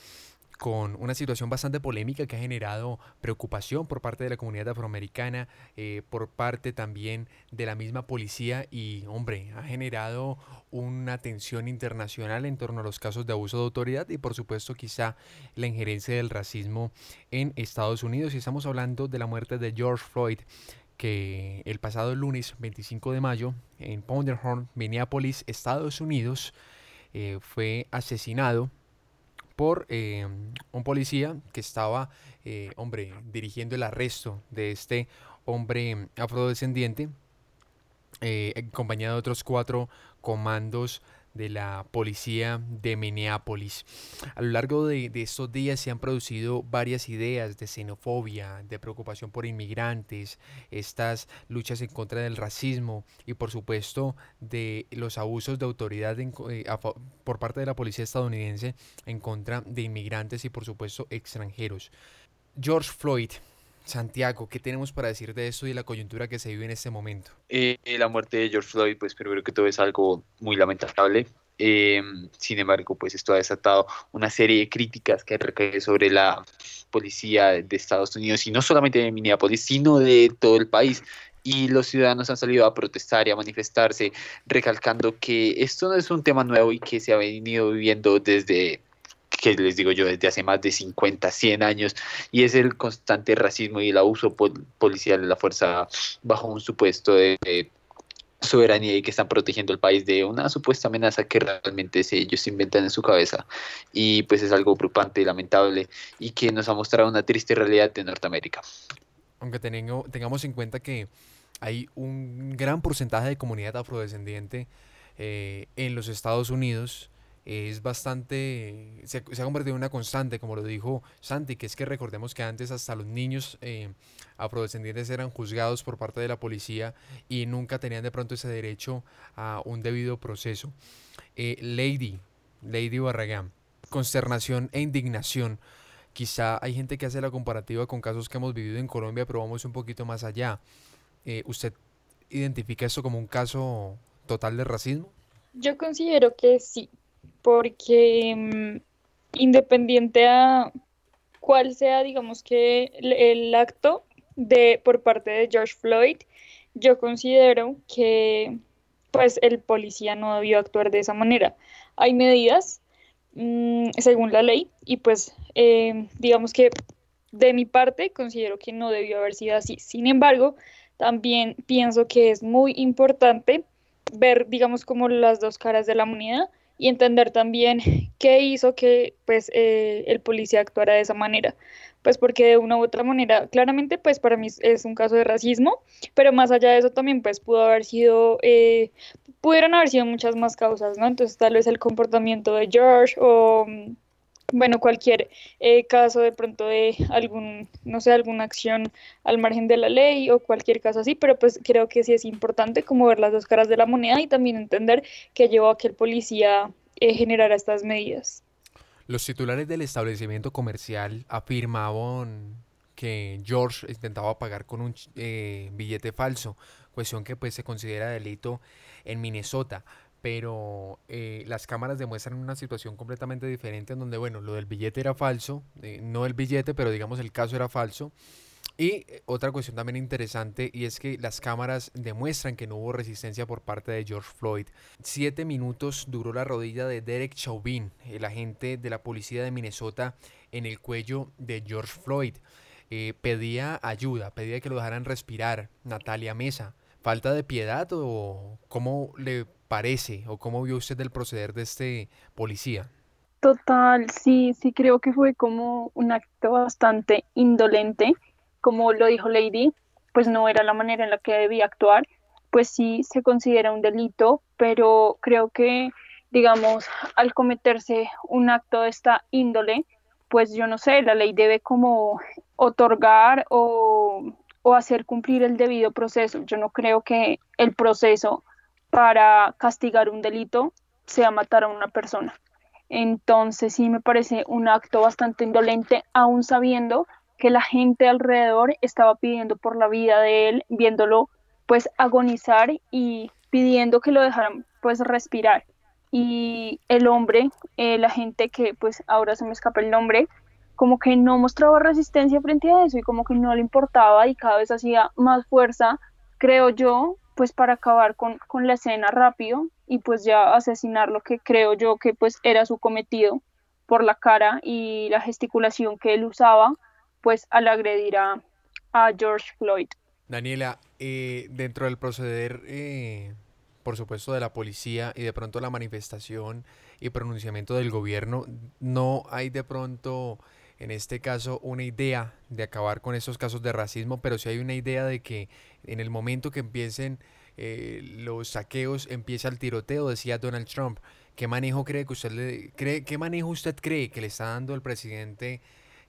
Speaker 1: con una situación bastante polémica que ha generado preocupación por parte de la comunidad afroamericana, eh, por parte también de la misma policía y, hombre, ha generado una tensión internacional en torno a los casos de abuso de autoridad y, por supuesto, quizá la injerencia del racismo en Estados Unidos. Y estamos hablando de la muerte de George Floyd que el pasado lunes 25 de mayo en Powderhorn, Minneapolis, Estados Unidos, eh, fue asesinado por eh, un policía que estaba, eh, hombre, dirigiendo el arresto de este hombre afrodescendiente, eh, acompañado de otros cuatro comandos de la policía de Minneapolis. A lo largo de, estos días se han producido varias ideas de xenofobia, de preocupación por inmigrantes, estas luchas en contra del racismo y por supuesto de los abusos de autoridad eh, por parte de la policía estadounidense en contra de inmigrantes y por supuesto extranjeros. George Floyd Santiago, ¿qué tenemos para decir de eso y de la coyuntura que se vive en este momento?
Speaker 4: Eh, la muerte de George Floyd, pues primero que todo es algo muy lamentable. Em, sin embargo, pues esto ha desatado una serie de críticas que recae sobre la policía de Estados Unidos y no solamente de Minneapolis, sino de todo el país. Y los ciudadanos han salido a protestar y a manifestarse, recalcando que esto no es un tema nuevo y que se ha venido viviendo desde que les digo yo, desde hace más de 50, 100 años, y es el constante racismo y el abuso policial de la fuerza bajo un supuesto de, soberanía y que están protegiendo el país de una supuesta amenaza que realmente se, ellos inventan en su cabeza. Y pues es algo preocupante y lamentable y que nos ha mostrado una triste realidad de Norteamérica.
Speaker 1: Aunque tengamos en cuenta que hay un gran porcentaje de comunidad afrodescendiente eh, en los Estados Unidos, es bastante, se, ha convertido en una constante, como lo dijo Santi, que es que recordemos que antes hasta los niños eh, afrodescendientes eran juzgados por parte de la policía y nunca tenían de pronto ese derecho a un debido proceso. Eh, Lady, Lady Barragán, consternación e indignación. Quizá hay gente que hace la comparativa con casos que hemos vivido en Colombia, pero vamos un poquito más allá. Eh, ¿Usted identifica esto como un caso total de racismo?
Speaker 5: Yo considero que sí, porque mm, independiente a cuál sea, digamos que el, acto de por parte de George Floyd, yo considero que pues el policía no debió actuar de esa manera. Hay medidas mm, según la ley y pues eh, digamos que de mi parte considero que no debió haber sido así. Sin embargo, también pienso que es muy importante ver, digamos, como las dos caras de la moneda y entender también qué hizo que pues eh, el policía actuara de esa manera. Pues porque de una u otra manera, claramente pues para mí es un caso de racismo, pero más allá de eso también pues pudo haber sido, eh, pudieron haber sido muchas más causas, ¿no? Entonces tal vez el comportamiento de George o bueno, cualquier eh, caso de pronto de algún, no sé, alguna acción al margen de la ley o cualquier caso así, pero pues creo que sí es importante como ver las dos caras de la moneda y también entender que llevó a que el policía eh, generara estas medidas.
Speaker 1: Los titulares del establecimiento comercial afirmaban que George intentaba pagar con un eh, billete falso, cuestión que pues se considera delito en Minnesota pero eh, las cámaras demuestran una situación completamente diferente en donde, bueno, lo del billete era falso, eh, no el billete, pero digamos el caso era falso. Y eh, otra cuestión también interesante y es que las cámaras demuestran que no hubo resistencia por parte de George Floyd. Siete minutos duró la rodilla de Derek Chauvin, el agente de la policía de Minnesota, en el cuello de George Floyd. pedía ayuda, pedía que lo dejaran respirar. Natalia Mesa, ¿falta de piedad o cómo le parece o cómo vio usted el proceder de este policía?
Speaker 2: Total, sí, sí creo que fue como un acto bastante indolente, como lo dijo Lady, pues no era la manera en la que debía actuar, pues sí se considera un delito, pero creo que, digamos, al cometerse un acto de esta índole, pues yo no sé, la ley debe como otorgar o, o hacer cumplir el debido proceso. Yo no creo que el proceso para castigar un delito sea matar a una persona. Entonces sí me parece un acto bastante indolente, aún sabiendo que la gente alrededor estaba pidiendo por la vida de él, viéndolo pues agonizar y pidiendo que lo dejaran pues respirar. Y el hombre, eh, la gente que pues ahora se me escapa el nombre, como que no mostraba resistencia frente a eso y como que no le importaba y cada vez hacía más fuerza, creo yo, pues para acabar con, la escena rápido y pues ya asesinar lo que creo yo que pues era su cometido por la cara y la gesticulación que él usaba pues al agredir a, George Floyd.
Speaker 1: Daniela, eh, dentro del proceder, eh, por supuesto, de la policía y de pronto la manifestación y pronunciamiento del gobierno, no hay de pronto en este caso una idea de acabar con estos casos de racismo, pero sí hay una idea de que en el momento que empiecen eh, los saqueos empieza el tiroteo, decía Donald Trump. ¿Qué manejo cree que usted le, cree, qué manejo usted cree que le está dando el presidente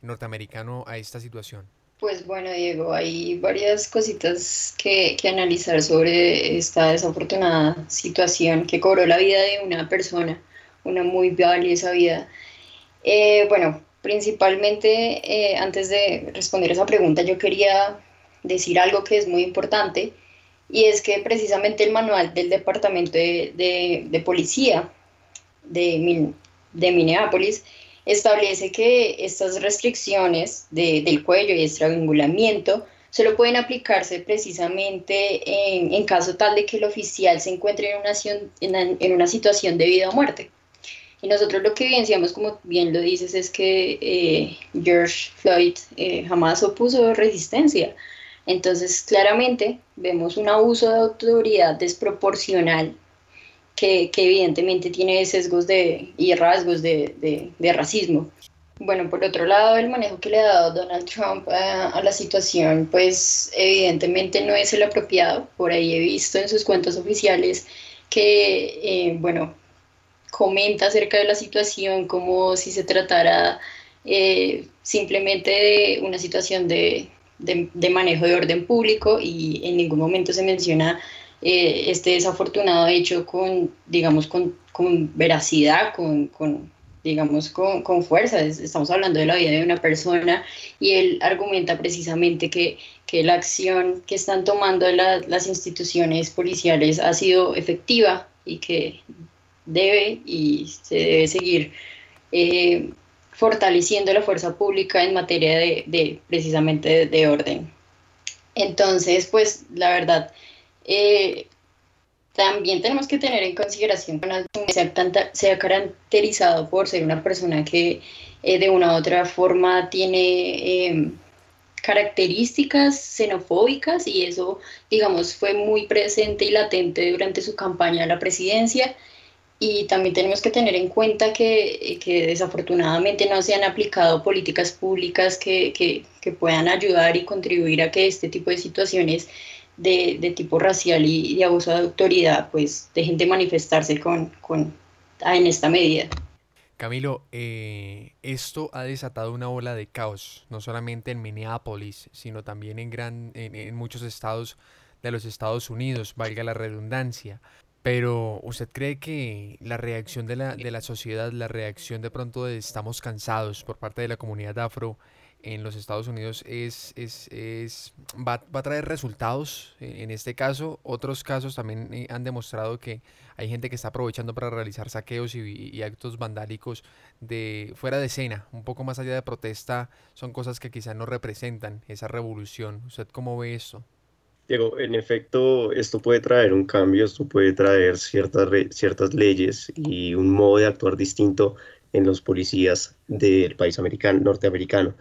Speaker 1: norteamericano a esta situación?
Speaker 6: Pues bueno, Diego, hay varias cositas que, analizar sobre esta desafortunada situación que cobró la vida de una persona, una muy valiosa vida. Eh, bueno, principalmente eh, antes de responder esa pregunta, yo quería decir algo que es muy importante y es que precisamente el manual del Departamento de, Policía de, de, Minneapolis establece que estas restricciones del cuello y estrangulamiento solo pueden aplicarse precisamente en, caso tal de que el oficial se encuentre en una, en una situación de vida o muerte. Y nosotros lo que evidenciamos, como bien lo dices, es que eh, George Floyd eh, jamás opuso resistencia. Entonces, claramente vemos un abuso de autoridad desproporcional que, que evidentemente tiene sesgos de, y rasgos de, de, de, racismo. Bueno, por otro lado, el manejo que le ha dado Donald Trump a, la situación, pues evidentemente no es el apropiado. Por ahí he visto en sus cuentos oficiales que, eh, bueno, comenta acerca de la situación como si se tratara eh, simplemente de una situación de, de, manejo de orden público y en ningún momento se menciona eh, este desafortunado hecho con, digamos, con, con veracidad, con, con digamos, con, con, fuerza. Estamos hablando de la vida de una persona y él argumenta precisamente que, que la acción que están tomando las instituciones policiales ha sido efectiva y que debe y se debe seguir eh, fortaleciendo la fuerza pública en materia de, precisamente de, orden. Entonces, pues la verdad, eh, también tenemos que tener en consideración que se ha, caracterizado por ser una persona que eh, de una u otra forma tiene em, características xenofóbicas y eso, digamos, fue muy presente y latente durante su campaña a la presidencia y también tenemos que tener en cuenta que, que desafortunadamente no se han aplicado políticas públicas que, que, que, puedan ayudar y contribuir a que este tipo de situaciones de, de tipo racial y de abuso de autoridad pues dejen de manifestarse con, con, en esta medida.
Speaker 1: Camilo, eh, esto ha desatado una ola de caos, no solamente en Minneapolis, sino también en, gran, en, muchos estados de los Estados Unidos, valga la redundancia. Pero ¿usted cree que la reacción de la, de la sociedad, la reacción de pronto de estamos cansados por parte de la comunidad afro en los Estados Unidos es, es, es va, va, a traer resultados. En este caso, otros casos también eh, han demostrado que hay gente que está aprovechando para realizar saqueos y, actos vandálicos de fuera de escena, un poco más allá de protesta, son cosas que quizás no representan esa revolución. ¿Usted cómo ve esto?
Speaker 3: Diego, en efecto, esto puede traer un cambio, esto puede traer ciertas, ciertas leyes y un modo de actuar distinto en los policías del país americano, norteamericano.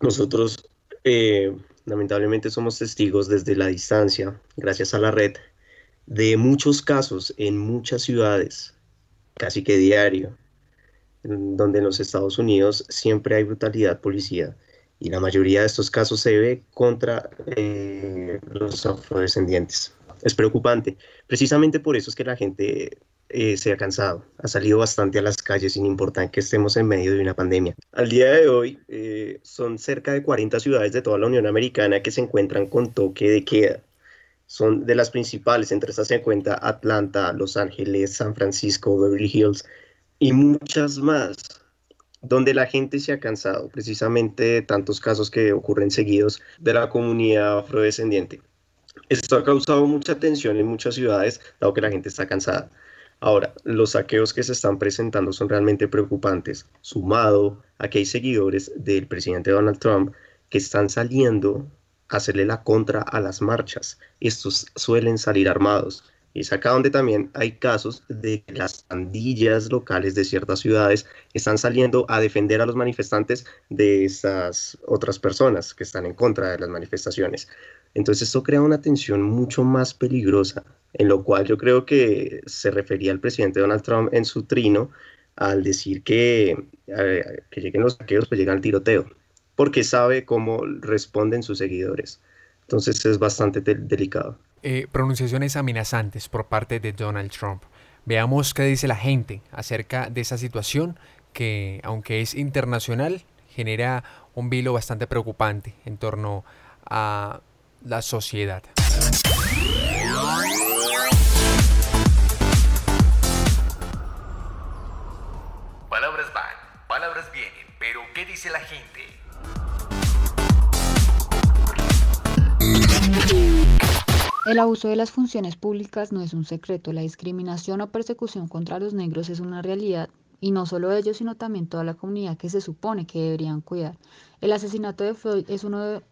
Speaker 3: Nosotros eh, lamentablemente somos testigos desde la distancia, gracias a la red, de muchos casos en muchas ciudades, casi que diario, donde en los Estados Unidos siempre hay brutalidad policía y la mayoría de estos casos se ve contra eh, los afrodescendientes. Es preocupante. Precisamente por eso es que la gente eh, se ha cansado, ha salido bastante a las calles sin importar que estemos en medio de una pandemia. Al día de hoy eh, son cerca de 40 ciudades de toda la Unión Americana que se encuentran con toque de queda. Son de las principales, entre estas se encuentra Atlanta, Los Ángeles, San Francisco, Beverly Hills y muchas más, donde la gente se ha cansado precisamente de tantos casos que ocurren seguidos de la comunidad afrodescendiente. Esto ha causado mucha tensión en muchas ciudades, dado que la gente está cansada. Ahora, los saqueos que se están presentando son realmente preocupantes, sumado a que hay seguidores del presidente Donald Trump que están saliendo a hacerle la contra a las marchas. Estos suelen salir armados. Y es acá donde también hay casos de que las pandillas locales de ciertas ciudades están saliendo a defender a los manifestantes de esas otras personas que están en contra de las manifestaciones. Entonces esto crea una tensión mucho más peligrosa, en lo cual yo creo que se refería al presidente Donald Trump en su trino al decir que, que lleguen los saqueos, pues llega el tiroteo, porque sabe cómo responden sus seguidores. Entonces es bastante delicado.
Speaker 1: Eh, pronunciaciones amenazantes por parte de Donald Trump. Veamos qué dice la gente acerca de esa situación que, aunque es internacional, genera un vilo bastante preocupante en torno a la sociedad.
Speaker 12: El abuso de las funciones públicas no es un secreto. La discriminación o persecución contra los negros es una realidad y no solo ellos, sino también toda la comunidad que se supone que deberían cuidar. El asesinato de Floyd es uno,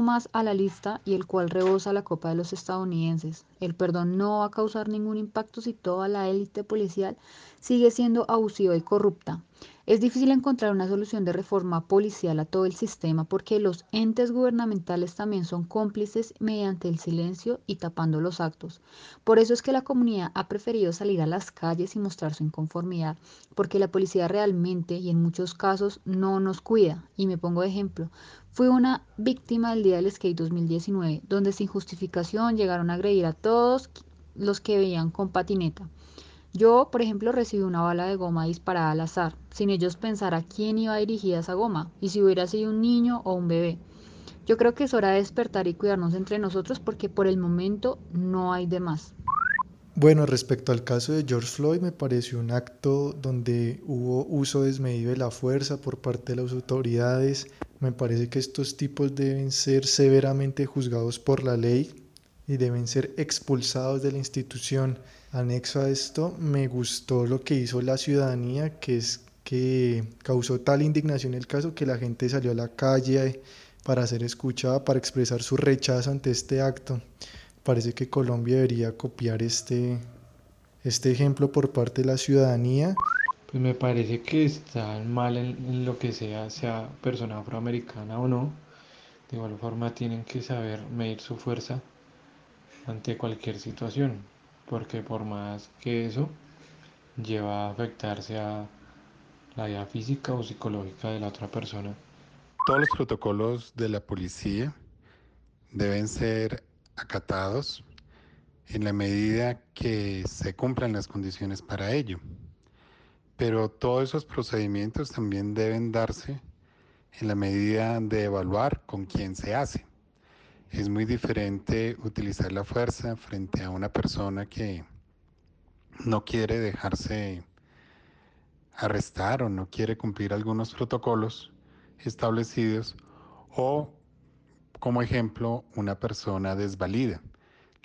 Speaker 12: más a la lista y el cual rebosa la copa de los estadounidenses. El perdón no va a causar ningún impacto si toda la élite policial sigue siendo abusiva y corrupta. Es difícil encontrar una solución de reforma policial a todo el sistema porque los entes gubernamentales también son cómplices mediante el silencio y tapando los actos. Por eso es que la comunidad ha preferido salir a las calles y mostrar su inconformidad, porque la policía realmente y en muchos casos no nos cuida. Y me pongo de ejemplo, fui una víctima del día del skate 2019, donde sin justificación llegaron a agredir a todos los que veían con patineta. Yo, por ejemplo, recibí una bala de goma disparada al azar, sin ellos pensar a quién iba dirigida esa goma y si hubiera sido un niño o un bebé. Yo creo que es hora de despertar y cuidarnos entre nosotros porque por el momento no hay de más.
Speaker 13: Bueno, respecto al caso de George Floyd, me pareció un acto donde hubo uso desmedido de la fuerza por parte de las autoridades. Me parece que estos tipos deben ser severamente juzgados por la ley y deben ser expulsados de la institución. Anexo a esto, me gustó lo que hizo la ciudadanía, que es que causó tal indignación el caso que la gente salió a la calle para ser escuchada, para expresar su rechazo ante este acto. Parece que Colombia debería copiar este, este ejemplo por parte de la ciudadanía.
Speaker 14: Pues me parece que están mal en, en lo que sea, sea persona afroamericana o no. De igual forma tienen que saber medir su fuerza ante cualquier situación porque por más que eso lleva a afectarse a la vida física o psicológica de la otra persona.
Speaker 8: Todos los protocolos de la policía deben ser acatados en la medida que se cumplan las condiciones para ello. pero todos esos procedimientos también deben darse en la medida de evaluar con quién se hace. Es muy diferente utilizar la fuerza frente a una persona que no quiere dejarse arrestar o no quiere cumplir algunos protocolos establecidos o como ejemplo una persona desvalida.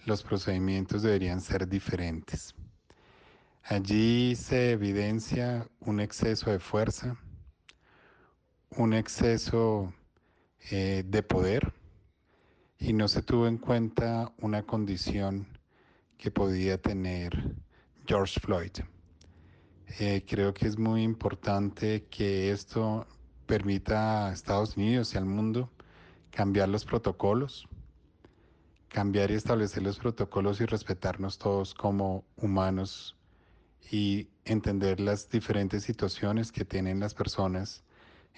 Speaker 8: Los procedimientos deberían ser diferentes. Allí se evidencia un exceso de fuerza, un exceso eh, de poder y no se tuvo en cuenta una condición que podía tener George Floyd. Eh, creo que es muy importante que esto permita a Estados Unidos y al mundo cambiar los protocolos, cambiar y establecer los protocolos y respetarnos todos como humanos y entender las diferentes situaciones que tienen las personas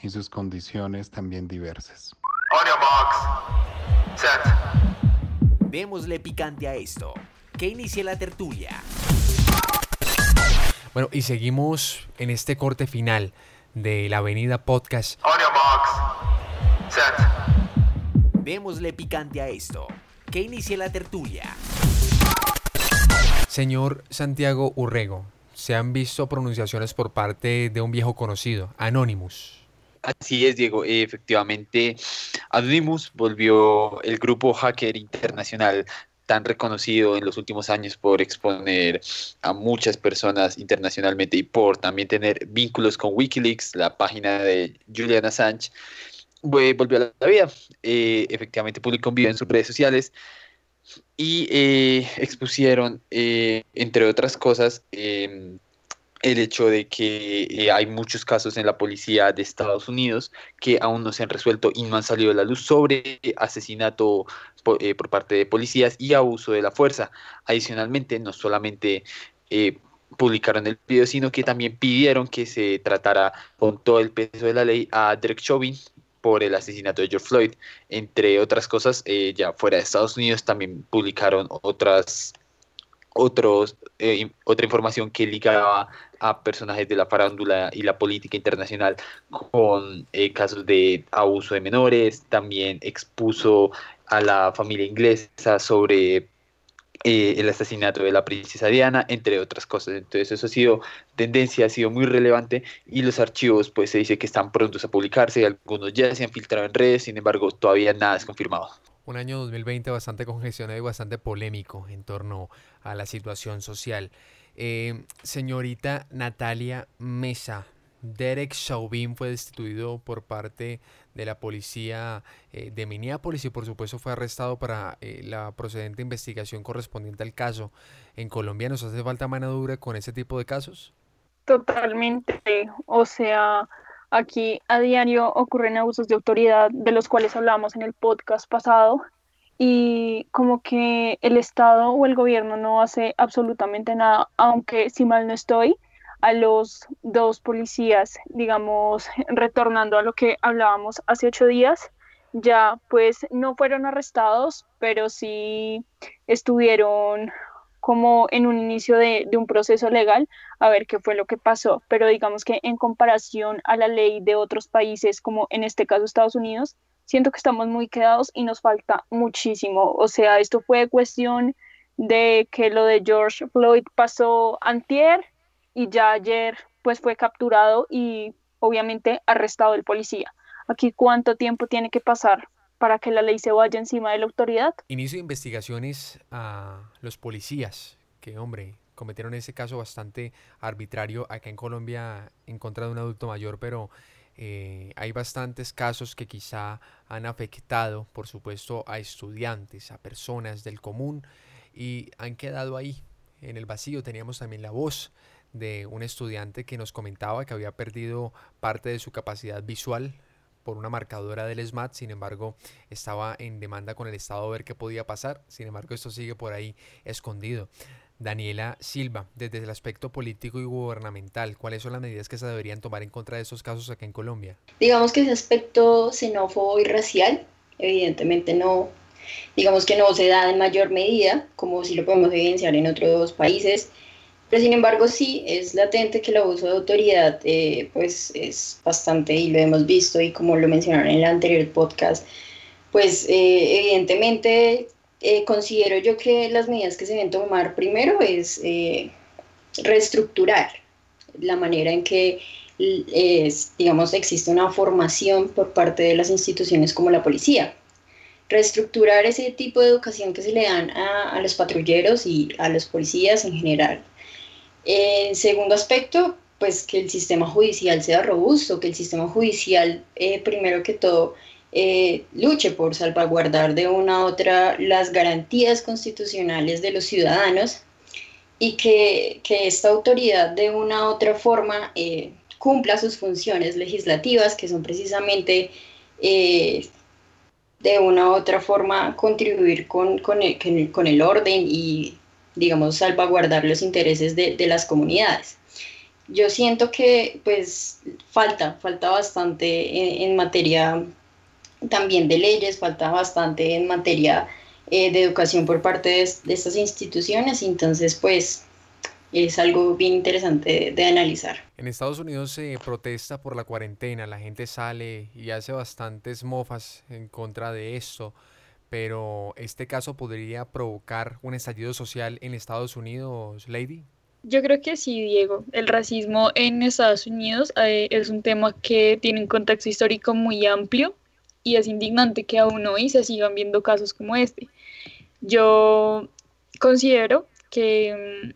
Speaker 8: en sus condiciones también diversas.
Speaker 7: Démosle picante a esto. Que inicie la tertulia.
Speaker 1: Bueno, y seguimos en este corte final de la Avenida Podcast.
Speaker 7: Démosle picante a esto. Que inicie la tertulia.
Speaker 1: Señor Santiago Urrego, se han visto pronunciaciones por parte de un viejo conocido, Anonymous.
Speaker 4: Así es, Diego. Efectivamente, Anonymous volvió el grupo hacker internacional tan reconocido en los últimos años por exponer a muchas personas internacionalmente y por también tener vínculos con Wikileaks, la página de Julian Assange, volvió a la vida. Eh, efectivamente publicó un video en sus redes sociales y eh, expusieron, eh, entre otras cosas, em, el hecho de que eh, hay muchos casos en la policía de Estados Unidos que aún no se han resuelto y no han salido a la luz sobre asesinato por, parte de policías y abuso de la fuerza. Adicionalmente, no solamente publicaron el video, sino que también pidieron que se tratara con todo el peso de la ley a Derek Chauvin, por el asesinato de George Floyd. Entre otras cosas, eh, ya fuera de Estados Unidos también publicaron otras otros, eh, otra información que ligaba a personajes de la farándula y la política internacional con eh, casos de abuso de menores, también expuso a la familia inglesa sobre eh, el asesinato de la princesa Diana, entre otras cosas. Entonces eso ha sido tendencia, ha sido muy relevante y los archivos pues se dice que están prontos a publicarse, algunos ya se han filtrado en redes, sin embargo todavía nada es confirmado.
Speaker 1: Un año 2020 bastante congestionado y bastante polémico en torno a la situación social. Eh, señorita Natalia Mesa, Derek Chauvin fue destituido por parte de la policía eh, de Minneapolis y por supuesto fue arrestado para eh, la procedente investigación correspondiente al caso. ¿En Colombia nos hace falta mano dura con ese tipo de casos?
Speaker 2: Totalmente. O sea, aquí a diario ocurren abusos de autoridad de los cuales hablábamos en el podcast pasado y como que el Estado o el gobierno no hace absolutamente nada, aunque si mal no estoy, a los dos policías, digamos, retornando a lo que hablábamos hace ocho días, ya pues no fueron arrestados, pero sí estuvieron como en un inicio de, un proceso legal a ver qué fue lo que pasó. Pero digamos que en comparación a la ley de otros países, como en este caso Estados Unidos, siento que estamos muy quedados y nos falta muchísimo. O sea, esto fue cuestión de que lo de George Floyd pasó antier y ya ayer pues fue capturado y obviamente arrestado el policía. Aquí cuánto tiempo tiene que pasar para que la ley se vaya encima de la autoridad.
Speaker 1: Inicio de investigaciones a los policías que, hombre, cometieron ese caso bastante arbitrario acá en Colombia en contra de un adulto mayor, pero eh, hay bastantes casos que quizá han afectado, por supuesto, a estudiantes, a personas del común y han quedado ahí en el vacío. Teníamos también la voz de un estudiante que nos comentaba que había perdido parte de su capacidad visual por una marcadora del SMAT, sin embargo estaba en demanda con el Estado a ver qué podía pasar, sin embargo esto sigue por ahí escondido. Daniela Silva, desde el aspecto político y gubernamental, ¿cuáles son las medidas que se deberían tomar en contra de estos casos acá en Colombia?
Speaker 6: Digamos que ese aspecto xenófobo y racial, evidentemente no, digamos que no se da en mayor medida, como si lo podemos evidenciar en otros países, Pero sin embargo sí es latente que el abuso de autoridad eh, pues es bastante y lo hemos visto y como lo mencionaron en el anterior podcast, pues eh, evidentemente eh, considero yo que las medidas que se deben tomar primero es reestructurar la manera en que digamos existe una formación por parte de las instituciones como la policía. Reestructurar ese tipo de educación que se le dan a, a los patrulleros y a los policías en general en segundo aspecto, pues que el sistema judicial sea robusto, que el sistema judicial, eh, primero que todo, eh, luche por salvaguardar de una u otra las garantías constitucionales de los ciudadanos y que, esta autoridad de una u otra forma eh, cumpla sus funciones legislativas, que son precisamente de una u otra forma contribuir con, con, el, con el orden y digamos, salvaguardar los intereses de, de las comunidades. Yo siento que pues falta, falta bastante en, materia también de leyes, falta bastante en materia eh, de educación por parte de, estas instituciones, entonces pues es algo bien interesante de, analizar.
Speaker 1: En Estados Unidos se protesta por la cuarentena, la gente sale y hace bastantes mofas en contra de esto pero este caso podría provocar un estallido social en Estados Unidos, Lady.
Speaker 5: Yo creo que sí, Diego. El racismo en Estados Unidos eh, es un tema que tiene un contexto histórico muy amplio y es indignante que aún hoy se sigan viendo casos como este. Yo considero que mm,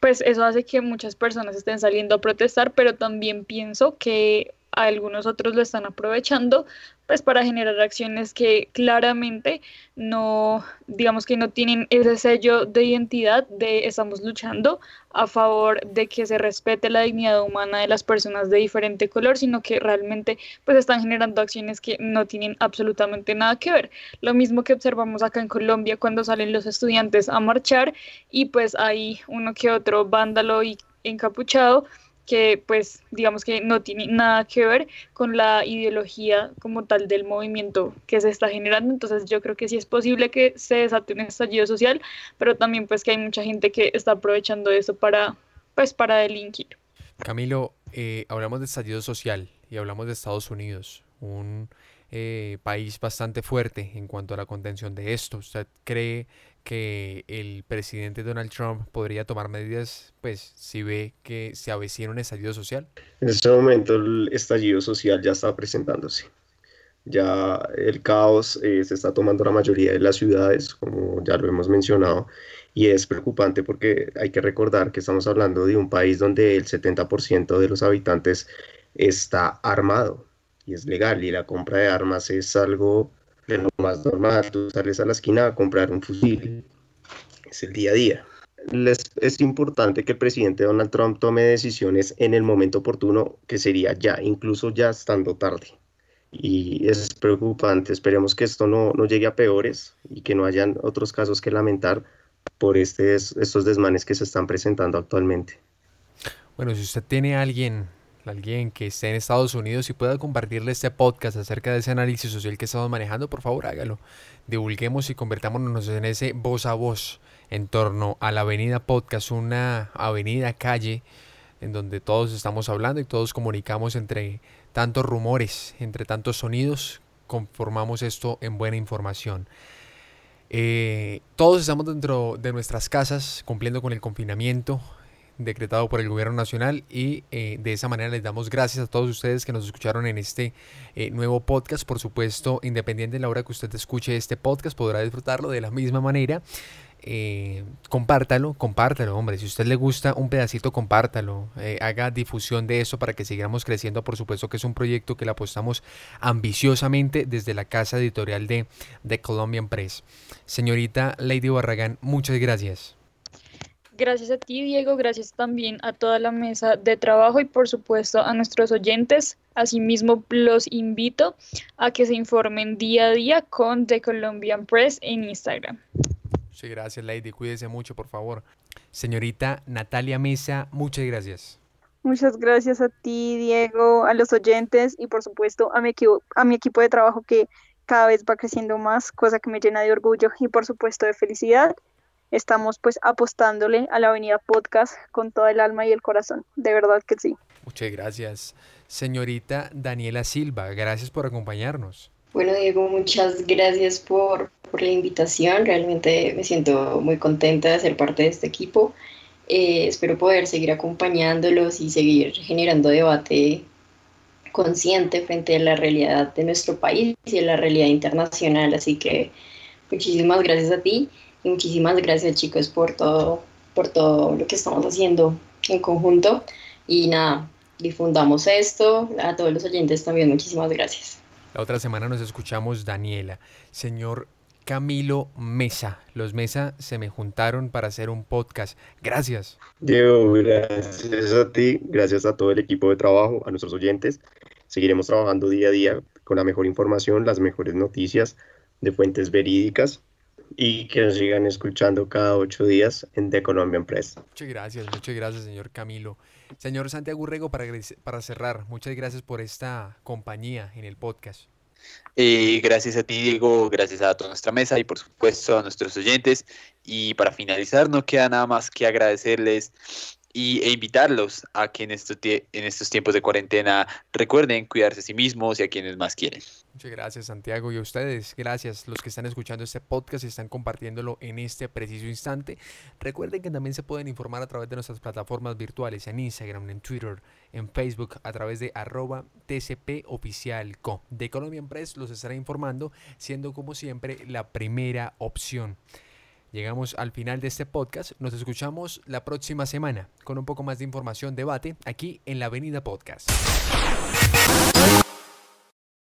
Speaker 5: pues eso hace que muchas personas estén saliendo a protestar, pero también pienso que algunos otros lo están aprovechando pues para generar acciones que claramente no, digamos que no tienen ese sello de identidad de estamos luchando a favor de que se respete la dignidad humana de las personas de diferente color, sino que realmente pues están generando acciones que no tienen absolutamente nada que ver. Lo mismo que observamos acá en Colombia cuando salen los estudiantes a marchar y pues hay uno que otro vándalo y encapuchado que pues digamos que no tiene nada que ver con la ideología como tal del movimiento que se está generando. Entonces yo creo que sí es posible que se desate un estallido social, pero también pues que hay mucha gente que está aprovechando eso para pues para delinquir.
Speaker 1: Camilo, eh, hablamos de estallido social y hablamos de Estados Unidos, un eh, país bastante fuerte en cuanto a la contención de esto. ¿Usted cree que el presidente Donald Trump podría tomar medidas, pues, si ve que se avecina un estallido social?
Speaker 3: En este momento el estallido social ya está presentándose. Ya el caos eh, se está tomando la mayoría de las ciudades, como ya lo hemos mencionado, y es preocupante porque hay que recordar que estamos hablando de un país donde el 70% de los habitantes está armado y es legal, y la compra de armas es algo de lo más normal. Tú sales a la esquina a comprar un fusil. Es el día a día. es importante que el presidente Donald Trump tome decisiones en el momento oportuno, que sería ya, incluso ya estando tarde. Y es preocupante. Esperemos que esto no, no llegue a peores y que no hayan otros casos que lamentar por este, estos desmanes que se están presentando actualmente.
Speaker 1: Bueno, si usted tiene a alguien alguien que esté en Estados Unidos y pueda compartirle este podcast acerca de ese análisis social que estamos manejando, por favor hágalo. Divulguemos y convertámonos en ese voz a voz en torno a la avenida podcast, una avenida calle en donde todos estamos hablando y todos comunicamos entre tantos rumores, entre tantos sonidos, conformamos esto en buena información. Eh, todos estamos dentro de nuestras casas cumpliendo con el confinamiento, decretado por el gobierno nacional y eh, de esa manera les damos gracias a todos ustedes que nos escucharon en este eh, nuevo podcast. Por supuesto, independiente de la hora que usted escuche este podcast, podrá disfrutarlo de la misma manera. Eh, compártalo, compártalo, hombre. Si a usted le gusta un pedacito, compártalo. haga difusión de eso para que sigamos creciendo. Por supuesto que es un proyecto que le apostamos ambiciosamente desde la casa editorial de, de Colombian Press. Señorita Lady Barragán, muchas gracias.
Speaker 5: Gracias a ti, Diego, gracias también a toda la mesa de trabajo y por supuesto a nuestros oyentes. Asimismo, los invito a que se informen día a día con The Colombian Press en Instagram.
Speaker 1: Sí, gracias, Lady. Cuídese mucho, por favor. Señorita Natalia Mesa, muchas gracias.
Speaker 2: Muchas gracias a ti, Diego, a los oyentes y por supuesto a mi, equipo, a mi equipo de trabajo que cada vez va creciendo más, cosa que me llena de orgullo y por supuesto de felicidad. Estamos pues apostándole a la Avenida Podcast con todo el alma y el corazón, de verdad que sí.
Speaker 1: Muchas gracias. Señorita Daniela Silva, gracias por acompañarnos.
Speaker 6: Bueno, Diego, muchas gracias por, por la invitación. Realmente me siento muy contenta de ser parte de este equipo. Eh, espero poder seguir acompañándolos y seguir generando debate consciente frente a la realidad de nuestro país y a la realidad internacional. Así que muchísimas gracias a ti y muchísimas gracias chicos por todo, por todo lo que estamos haciendo en conjunto. Y nada, difundamos esto. A todos los oyentes también muchísimas gracias.
Speaker 1: La otra semana nos escuchamos Daniela. Señor Camilo Mesa. Los Mesa se me juntaron para hacer un podcast. Gracias.
Speaker 3: Diego, gracias a ti, gracias a todo el equipo de trabajo, a nuestros oyentes. Seguiremos trabajando día a día con la mejor información, las mejores noticias de fuentes verídicas y que nos sigan escuchando cada ocho días en The Colombian Press.
Speaker 1: Muchas gracias, muchas gracias, señor Camilo. Señor Santiago Urrego, para, para cerrar, muchas gracias por esta compañía en el podcast.
Speaker 4: Eh, gracias a ti, Diego, gracias a toda nuestra mesa y por supuesto a nuestros oyentes. Y para finalizar, no queda nada más que agradecerles y, e invitarlos a que en estos, en estos tiempos de cuarentena recuerden cuidarse a sí mismos y a quienes más quieren.
Speaker 1: Muchas gracias Santiago y a ustedes, gracias los que están escuchando este podcast y están compartiéndolo en este preciso instante. Recuerden que también se pueden informar a través de nuestras plataformas virtuales en Instagram, en Twitter, en Facebook a través de arroba TCP Oficial Co. De Colombian Press los estará informando siendo como siempre la primera opción. Llegamos al final de este podcast. Nos escuchamos la próxima semana con un poco más de información, debate, aquí en la Avenida Podcast.